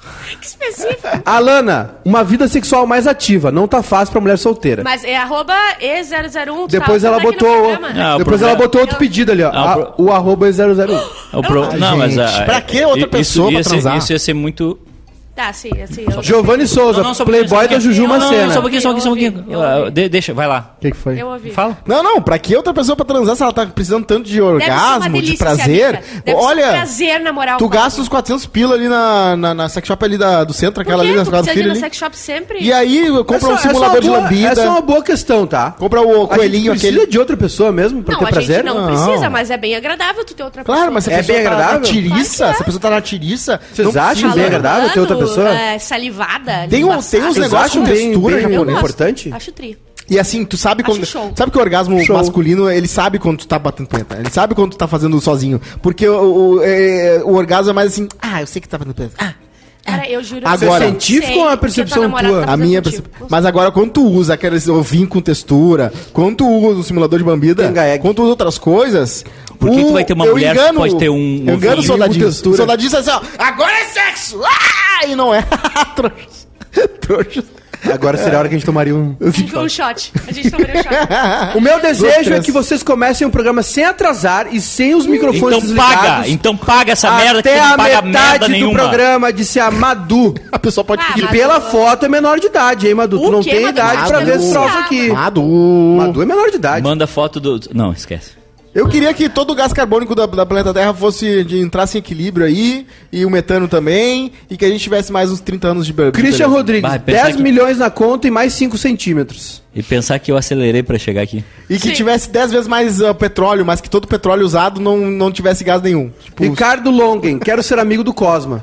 Que específico. Alana, uma vida sexual mais ativa, não tá fácil pra mulher solteira. Mas é arroba E001. tu Depois tá- ela tá botou. Ah, o depois ela botou outro pedido ali, ó. Ah, o a- pro- o arroba é 001. O pro- Ah, não, mas gente, a, pra que outra isso pessoa ia pra ser- transar? Isso ia ser muito. Tá, sim, assim. Eu, Giovanni Souza, Não, não, playboy da Juju pouquinho. Não, não, Macena. Só um pouquinho, só um pouquinho, só um pouquinho. eu Ah, de- deixa, vai lá. O que, que foi? eu ouvi. Fala. Não, não, pra que outra pessoa pra transar se ela tá precisando tanto de Deve ser uma orgasmo, delícia de prazer? um Olha, prazer namorar tu um gasta uns 400 pila ali na, na, na sex shop ali da, do centro, aquela ali na tu casa do precisa filho no ali. sex shop sempre? E aí, compra Essa- um essa é simulador de boa- lambida, Essa é uma boa questão, tá? compra o coelhinho precisa aquele... de outra pessoa mesmo pra Não, ter prazer? não, Não. precisa, mas é bem agradável tu ter outra pessoa. Claro, mas se a É pessoa bem tá agradável? na tiriça, Claro que é. se a pessoa tá na tiriça... Vocês acham precisa. bem agradável ter outra pessoa? É, salivada. Tem um- tem uns negócios bem, textura bem gosto. importante? Acho tri. E assim, tu sabe Acho quando. show. Sabe que o orgasmo Show. masculino, ele sabe quando tu tá batendo punheta. Ele sabe quando tu tá fazendo sozinho. Porque o, o, é, o orgasmo é mais assim, ah, eu sei que tu tá fazendo punheta. Ah. Cara, eu juro. Agora- eu científico sei ou é uma percepção tua? tá A minha fazendo perce- contigo. Mas agora, quando tu usa aqueles ovinho com textura, quando tu usa o simulador de bambida, quando tu usa outras coisas. Por que o- tu vai ter uma eu mulher que pode ter um Eu engano o soldadinho. com textura? O soldadinho diz assim, ó, agora é sexo! Ah! E não é. Trouxas. Trouxas. Agora seria a hora que a gente tomaria um... Um shot. A gente tomaria um shot. O meu desejo é que vocês comecem o programa sem atrasar e sem os microfones Então paga, desligados. então paga essa merda que Até tu não a paga metade merda do nenhuma. programa, disse a Madu. A pessoa pode Ah, pedir. E pela foto é menor de idade, hein, Madu? Tu O não quê, tem Madu? idade pra Madu. ver esse troço aqui. Madu. Madu é menor de idade. Manda foto do. Não, esquece. Eu queria que todo o gás carbônico da, da planeta Terra fosse de entrasse em equilíbrio aí, e o metano também, e que a gente tivesse mais uns 30 anos de be- Christian beleza. Rodrigues, Vai, pensar 10 que- milhões na conta e mais 5 centímetros. E pensar que eu acelerei pra chegar aqui. E que Sim. tivesse 10 vezes mais ah, petróleo, mas que todo o petróleo usado não, não tivesse gás nenhum. Tipo, Ricardo Longen, quero ser amigo do Cosma.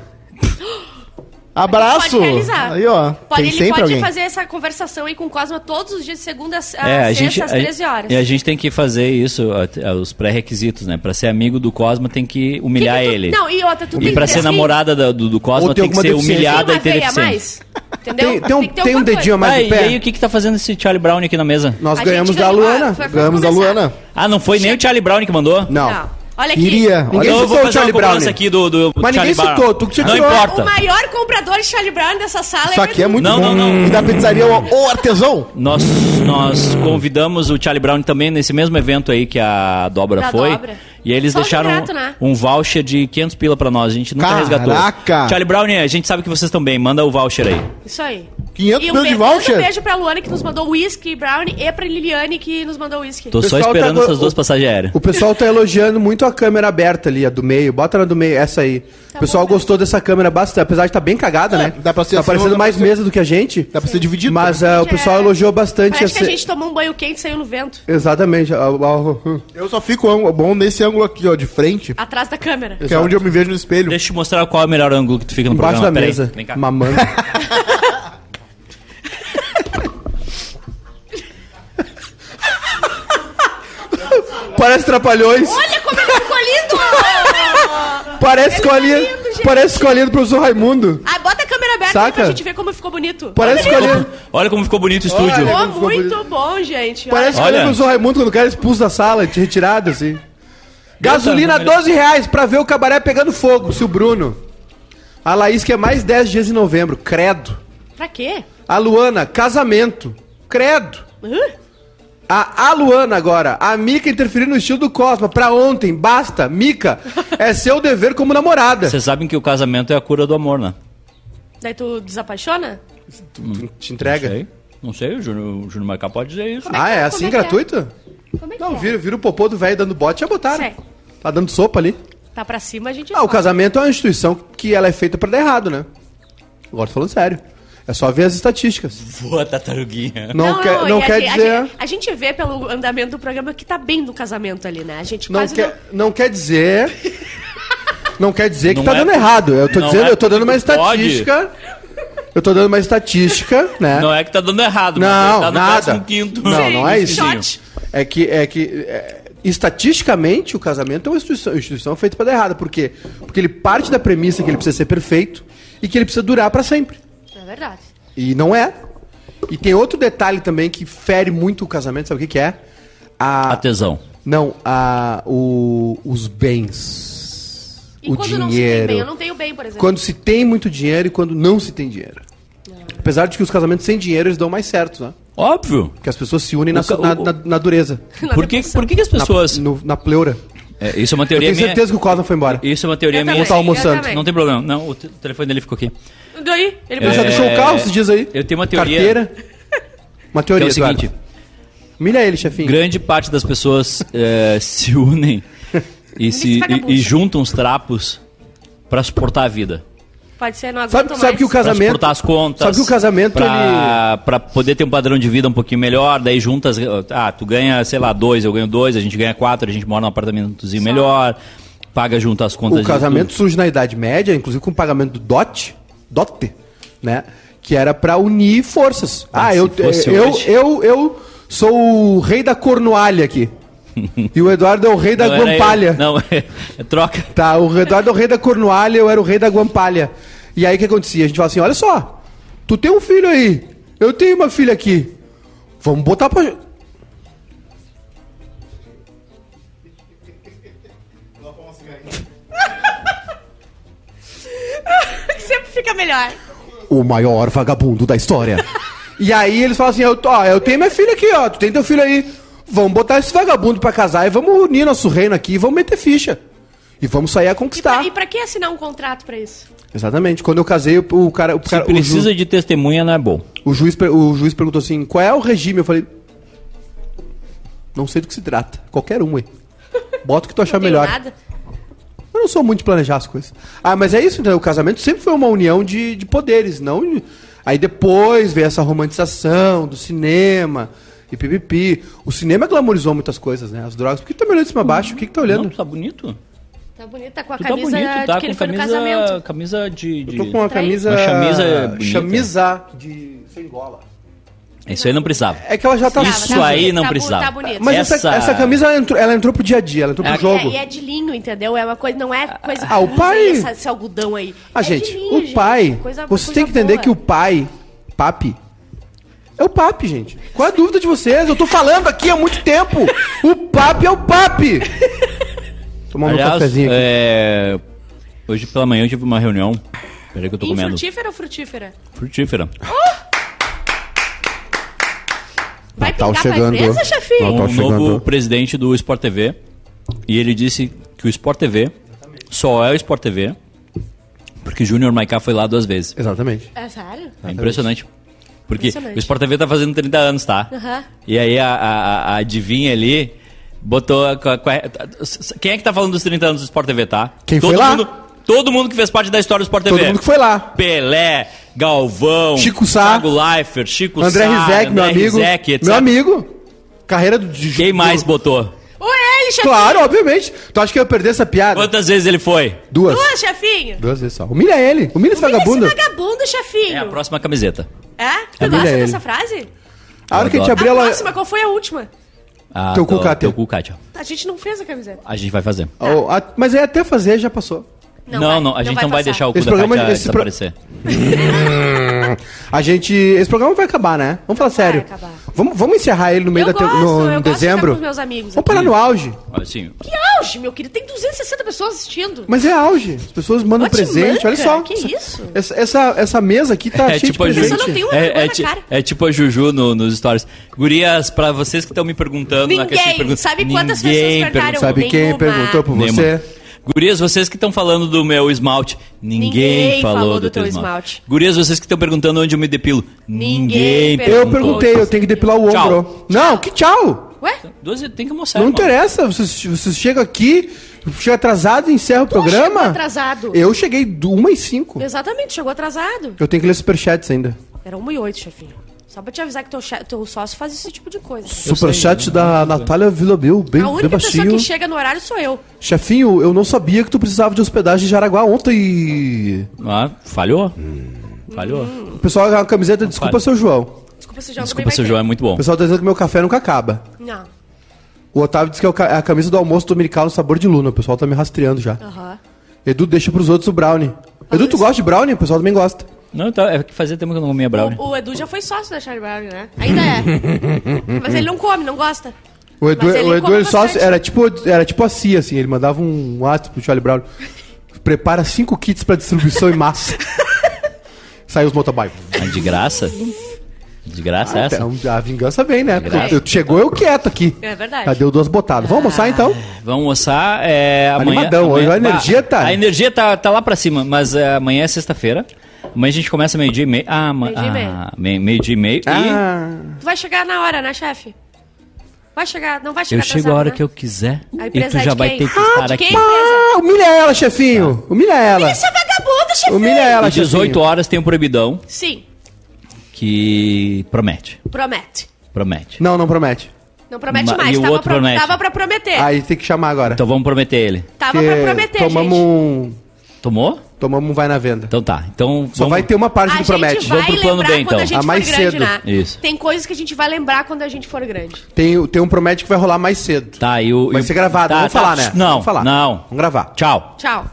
Abraço! Pode realizar. Aí, ó. Pode, tem ele sempre pode alguém. fazer essa conversação aí com o Cosma todos os dias, de segunda a É, a sexta, gente, às 13 horas. e a gente tem que fazer isso, a- os pré-requisitos, né? Pra ser amigo do Cosma tem que humilhar Que que tu- ele. Não, e outra, tu E tem pra que ser assim, namorada da- do, do Cosma tem tem que ser. Tem humilhada uma e ter deficiência. mais. Entendeu? Tem, tem um, ter tem um dedinho a coisa. mais Ah, no e pé. aí, o que que tá fazendo esse Charlie Brown aqui na mesa? Nós A ganhamos da Luana. foi Ganhamos da. Luana. Ah, não foi nem o Charlie Brown que mandou? Não. Não. Olha aqui. Queria. Ninguém Então eu vou citou o fazer Charlie uma cobrança aqui do, do Mas Charlie ninguém Brown. citou, tu que tinha Não tirou. importa. O maior comprador de Charlie Brown dessa sala Isso é aqui é muito Não, bom. não, não. E da pizzaria o, o Artesão. Nós, nós convidamos o Charlie Brown também nesse mesmo evento aí que a Dobra Da foi. Dobra. E eles Só deixaram Renato, né? um voucher de 500 pila pra nós. A gente nunca Caraca! resgatou. Charlie Brown, a gente sabe que vocês estão bem. Manda o voucher aí. Isso aí. 500 e um de voucher? Um beijo pra Luana que nos mandou whisky brownie e pra Liliane que nos mandou whisky. Tô só tá esperando go- essas duas passagens aéreas. O pessoal tá elogiando muito a câmera aberta ali, a do meio. Bota na do meio, essa aí. o pessoal bom, né? gostou dessa câmera bastante, apesar de estar bem cagada, né? dá pra ser Tá assim, parecendo mais ser- mesa do que a gente. Dá pra ser dividido. Mas ah, o pessoal É. elogiou bastante Parece que a essa- gente tomou um banho quente e saiu no vento. Exatamente. ah, ah, Eu só fico bom nesse ângulo aqui, ó, de frente. Atrás da câmera. Que é onde eu me vejo no espelho. Deixa eu te mostrar qual é o melhor ângulo que tu fica no Embaixo da programa. Peraí, mesa. Vem cá. Mamando. Parece trapalhões. Olha como ele ficou lindo! Parece escolinha. parece escolinha do professor Raimundo. Ah, bota a câmera aberta aí Saca? pra gente ver como ficou bonito. Parece escolinha. Olha como ficou bonito o estúdio. Olha. Ficou ficou muito bonito. bom, gente. Parece Olha. escolinha do professor Raimundo quando o cara é expulso da sala, de retirada, assim. Gasolina, Bota, 12 reais pra ver o cabaré pegando fogo, se o Bruno. A Laís quer mais 10 dias em novembro, credo. Pra quê? A Luana, casamento, credo. Hã? A, a Luana agora, a Mica interferindo no estilo do Cosma, pra ontem, basta, Mica, é seu dever como namorada. Vocês sabem que o casamento é a cura do amor, né? Daí tu desapaixona? Te entrega? Sei. Não sei, o Júnior, o Júnior Marcar pode dizer isso. Ah, é Como assim, é é? gratuito? Como é que Não, é? vira, vira o popô do velho dando bote, já botaram. Sério. Tá dando sopa ali. Tá pra cima, a gente Ah, o casamento é uma instituição que ela é feita pra dar errado, né? Agora tô falando sério. É só ver as estatísticas. Boa, tartaruguinha. Não, quer, não a quer gente- dizer... A gente, a gente vê pelo andamento do programa que tá bem no casamento ali, né? A gente Não quase quer, não quer dizer... Não quer dizer que Não tá é dando errado. Eu tô não dizendo, é eu tô dando uma estatística. Eu tô dando uma estatística, né? Não é que tá dando errado, Não, mas tá no nada. 15º. Não, não é isso. Shot. É que, é que é, estatisticamente o casamento é uma instituição, uma instituição feita para dar errado. Por quê? Porque ele parte da premissa que ele precisa ser perfeito e que ele precisa durar para sempre. É verdade. E não é. E tem outro detalhe também que fere muito o casamento, sabe o que, que é? A, A tesão. não, a, o, os bens. E o quando dinheiro. não se tem bem? Eu não tenho bem, por exemplo. Quando se tem muito dinheiro e quando não se tem dinheiro. Apesar de que os casamentos sem dinheiro eles dão mais certo, né? Óbvio. Porque as pessoas se unem na, O ca- na, o- na- na dureza. Na Por que, por que, que as Na- pessoas... no- na pleura. É, isso é uma Eu teoria tenho minha... certeza que o Cosma foi embora. Isso é uma teoria Eu minha... também, tá almoçando. eu. Não tem problema. Não, o te- telefone dele ficou aqui. Daí, ele Ele já É, deixou o carro esses dias aí. eu tenho uma teoria- Carteira. Uma Que teoria, é o seguinte... Eduardo. Humilha ele, chefinho. Grande parte das pessoas eh, se unem e, se, e, e juntam os trapos pra suportar a vida. Pode ser, não aguento Sabe, mais. sabe que o Pra casamento... suportar as contas. Sabe que o casamento, pra, pra poder ter um padrão de vida um pouquinho melhor, daí juntas. Ah, tu ganha, sei lá, dois, eu ganho dois, a gente ganha quatro, a gente mora num apartamentozinho melhor, paga junto as contas O de casamento surge na Idade Média, inclusive com o pagamento do dote, dote, né? Que era pra unir forças. Ah, Ah, eu, eu, hoje. eu, eu sou o rei da cornualha aqui. e o Eduardo é o rei da Não, guampalha. eu. Não, é, é troca. Tá, o Eduardo é o rei da cornualha, eu era o rei da guampalha. E aí o que acontecia? A gente fala assim, olha só, tu tem um filho aí, eu tenho uma filha aqui. Vamos botar pra... fica melhor. o maior vagabundo da história. e aí eles falam assim, eu, ó, eu tenho minha filha aqui, ó, tu tem teu filho aí. Vamos botar esse vagabundo pra casar e vamos unir nosso reino aqui e vamos meter ficha. E vamos sair a E conquistar. pra, e pra que assinar um contrato pra isso? Exatamente. Quando eu casei, o, o cara, o, Se cara o, precisa ju- de testemunha, não é bom. o juiz, o juiz perguntou assim, qual é o regime? Eu falei, não sei do que se trata. Qualquer um, aí. Bota o que tu achar melhor. nada. Eu não sou muito de planejar as coisas. Ah, mas é isso, então. O casamento sempre foi uma união de, de poderes, não. Aí depois veio essa romantização do cinema e pipipi. O cinema glamorizou muitas coisas, né? As drogas. Por que tu tá me olhando de cima a baixo? O que, que tá olhando? Não, tá bonito. Tá bonito, tá com a Tu tá camisa bonito, tá de que ele com foi no camisa, casamento. camisa de... de... Eu tô com uma camisa. Uma camisa bonita. Chamisa de. sem gola. Isso aí não precisava. É que ela já tá. Tá, Isso tá aí bonito, não tá bu- precisava. tá bonito. Mas essa, Essa- essa camisa ela entrou, ela entrou pro dia a dia, ela entrou pro É, jogo. É, e é de linho, entendeu? É uma coisa, não é coisa Ah, o pai- essa- esse algodão aí. Ah, É de gente, linho, o gente. pai. Coisa- vocês coisa têm que entender boa. que o pai, papi, é o papi, gente. Qual é a dúvida de vocês? Eu tô falando aqui há muito tempo. O papi é o papi. Tomar um cafezinho aqui. é, hoje pela manhã eu tive uma reunião. Peraí que eu tô comendo. Infrutífera ou frutífera? Frutífera. Vai Natal pingar chegando. pra empresa, chefinho? Natal um chegando. novo presidente do Sport TV. E ele disse que o Sport TV só é o Sport TV porque Júnior Maiká foi lá duas vezes. Exatamente. É sério? É impressionante. Porque Impressionante. o Sport TV tá fazendo 30 anos, tá? Aham. E aí a, a, a- a adivinha ali botou. a- a- a- Quem é que tá falando dos 30 anos do Sport TV, tá? Quem todo foi lá? Mundo, todo mundo que fez parte da história do Sport TV. Todo mundo que foi lá. Pelé, Galvão, Chico Sá, Thiago Leifert, Chico André Sá, Rizek, meu André amigo. Rizek, etc. meu amigo. Carreira do. de- Quem mais do- botou? Ou ele, chefinho? Claro, obviamente. Tu acha que eu ia perder essa piada? Quantas vezes ele foi? Duas. Duas, chefinho? Duas vezes só. Humilha ele. Humilha esse vagabundo. esse vagabundo, chefinho. É a próxima camiseta. É? Tu Humilha gosta ele. dessa frase? A hora que a gente Eu abrir A ela. próxima, qual foi a última? Ah, Teu cu, Kátia. Teu cu, Kátia. A gente não fez a camiseta. A gente vai fazer. Oh, a- Mas aí até fazer já passou. Não, vai, não, a gente não vai, passar. deixar o cu Esse da programa- Kátia esse pro- desaparecer. A gente. Esse programa vai acabar, né? Vamos falar Vai sério. acabar. Vamos, vamos encerrar ele no meio Eu da te- gosto, no, eu em gosto de dezembro. ficar com os meus amigos Vamos parar no auge. Olha assim, Que auge, meu querido. Tem 260 pessoas assistindo. Mas é auge. As pessoas mandam te presente. manca, Olha só. que isso? Essa, essa, essa mesa aqui tá É cheia tipo a de Juju. presente. Não tem uma É, vergonha é, na ti- cara. é tipo a Juju no- nos stories. Gurias, pra vocês que estão me perguntando na caixinha de Ninguém. perguntas. Sabe quantas ninguém pessoas perguntaram? perguntou. Sabe quem Nenhuma. perguntou por Nenhuma. você? Gurias, vocês que estão falando do meu esmalte, ninguém, Ninguém falou, falou do, do teu esmalte. esmalte. Gurias, vocês que estão perguntando onde eu me depilo, Ninguém ninguém perguntou. Eu perguntei, eu tenho que depilar o Tchau. ombro. Não, que tchau. Ué? Doze, tem que almoçar, Não irmão. interessa. Vocês, vocês chegam aqui, chega atrasado e encerra o programa. chegou atrasado. Eu cheguei do 1 e 5. Exatamente, chegou atrasado. Eu tenho que ler superchats ainda. Era 1 e 8, chefinho. Só pra te avisar que teu, teu sócio faz esse tipo de coisa. Superchat da Natália Villamil, bem, A bem única pessoa baixinho. que chega no horário sou eu. Chefinho, eu não sabia que tu precisava de hospedagem em Jaraguá ontem. Ah, falhou? Falhou. O pessoal, a camiseta, desculpa, Fale. seu João. Desculpa se o João Desculpa, seu João, é muito bom. O pessoal tá dizendo que meu café nunca acaba. Não. O Otávio disse que é é a camisa do almoço dominical no sabor de luna. O pessoal tá me rastreando já. Aham. Edu, deixa pros outros o brownie. Edu, tu gosta de brownie? O pessoal também gosta. Não, tá, é que fazia tempo que eu não comia brownie. O, o Edu já foi sócio da Charlie Brown, né? Ainda é. Mas ele não come, não gosta. O Edu, Mas ele o Edu come ele só, bastante. era tipo, era tipo a Cia, assim, ele mandava um WhatsApp pro Charlie Brown. Prepara cinco kits pra distribuição em massa. Saiu os motoboy. Ah, de graça? De graça essa? Então, a vingança vem, né? graça. Eu- chegou eu quieto aqui. É verdade. Já deu duas botadas. Vamos almoçar então? Vamos almoçar. É, amanhã, Animadão, hoje amanhã- a energia tá- A energia tá, tá lá pra cima, mas é, amanhã é sexta-feira. Amanhã a gente começa meio-dia e meio. Ah, Meio-dia e meio. ah, meio- meio-dia e meio. Ah, Tu vai chegar na hora, né, chefe? Vai chegar, não vai E chegar eu chego a hora que eu... quiser. A E tu é já vai ter que Ah, estar de aqui. ah, humilha ela, chefinho. Humilha ela. Isso é vagabunda, chefinho! Humilha ela, Às 18 chefinho. horas tem um proibidão Sim, que promete. promete. Promete. Não, não promete. Não promete Ma- mais, e o tava, outro pra, promete? tava pra prometer. Aí tem que chamar agora. Então vamos prometer ele. tava Porque pra prometer, tomamos gente. um. Tomou? Tomamos um vai na venda. Então tá. Então Só vamos- vai ter uma parte A do gente promete. vai Vamos pro plano B, então. a gente A mais for grande, cedo. né? Isso. Tem coisas que a gente vai lembrar quando a gente for grande. Tem, tem um promete que vai rolar mais cedo. Tá, e o. Vai e o- ser gravado, tá, vamos tá. falar, né? Não, Vamos falar. não. Vamos gravar. Tchau. Tchau.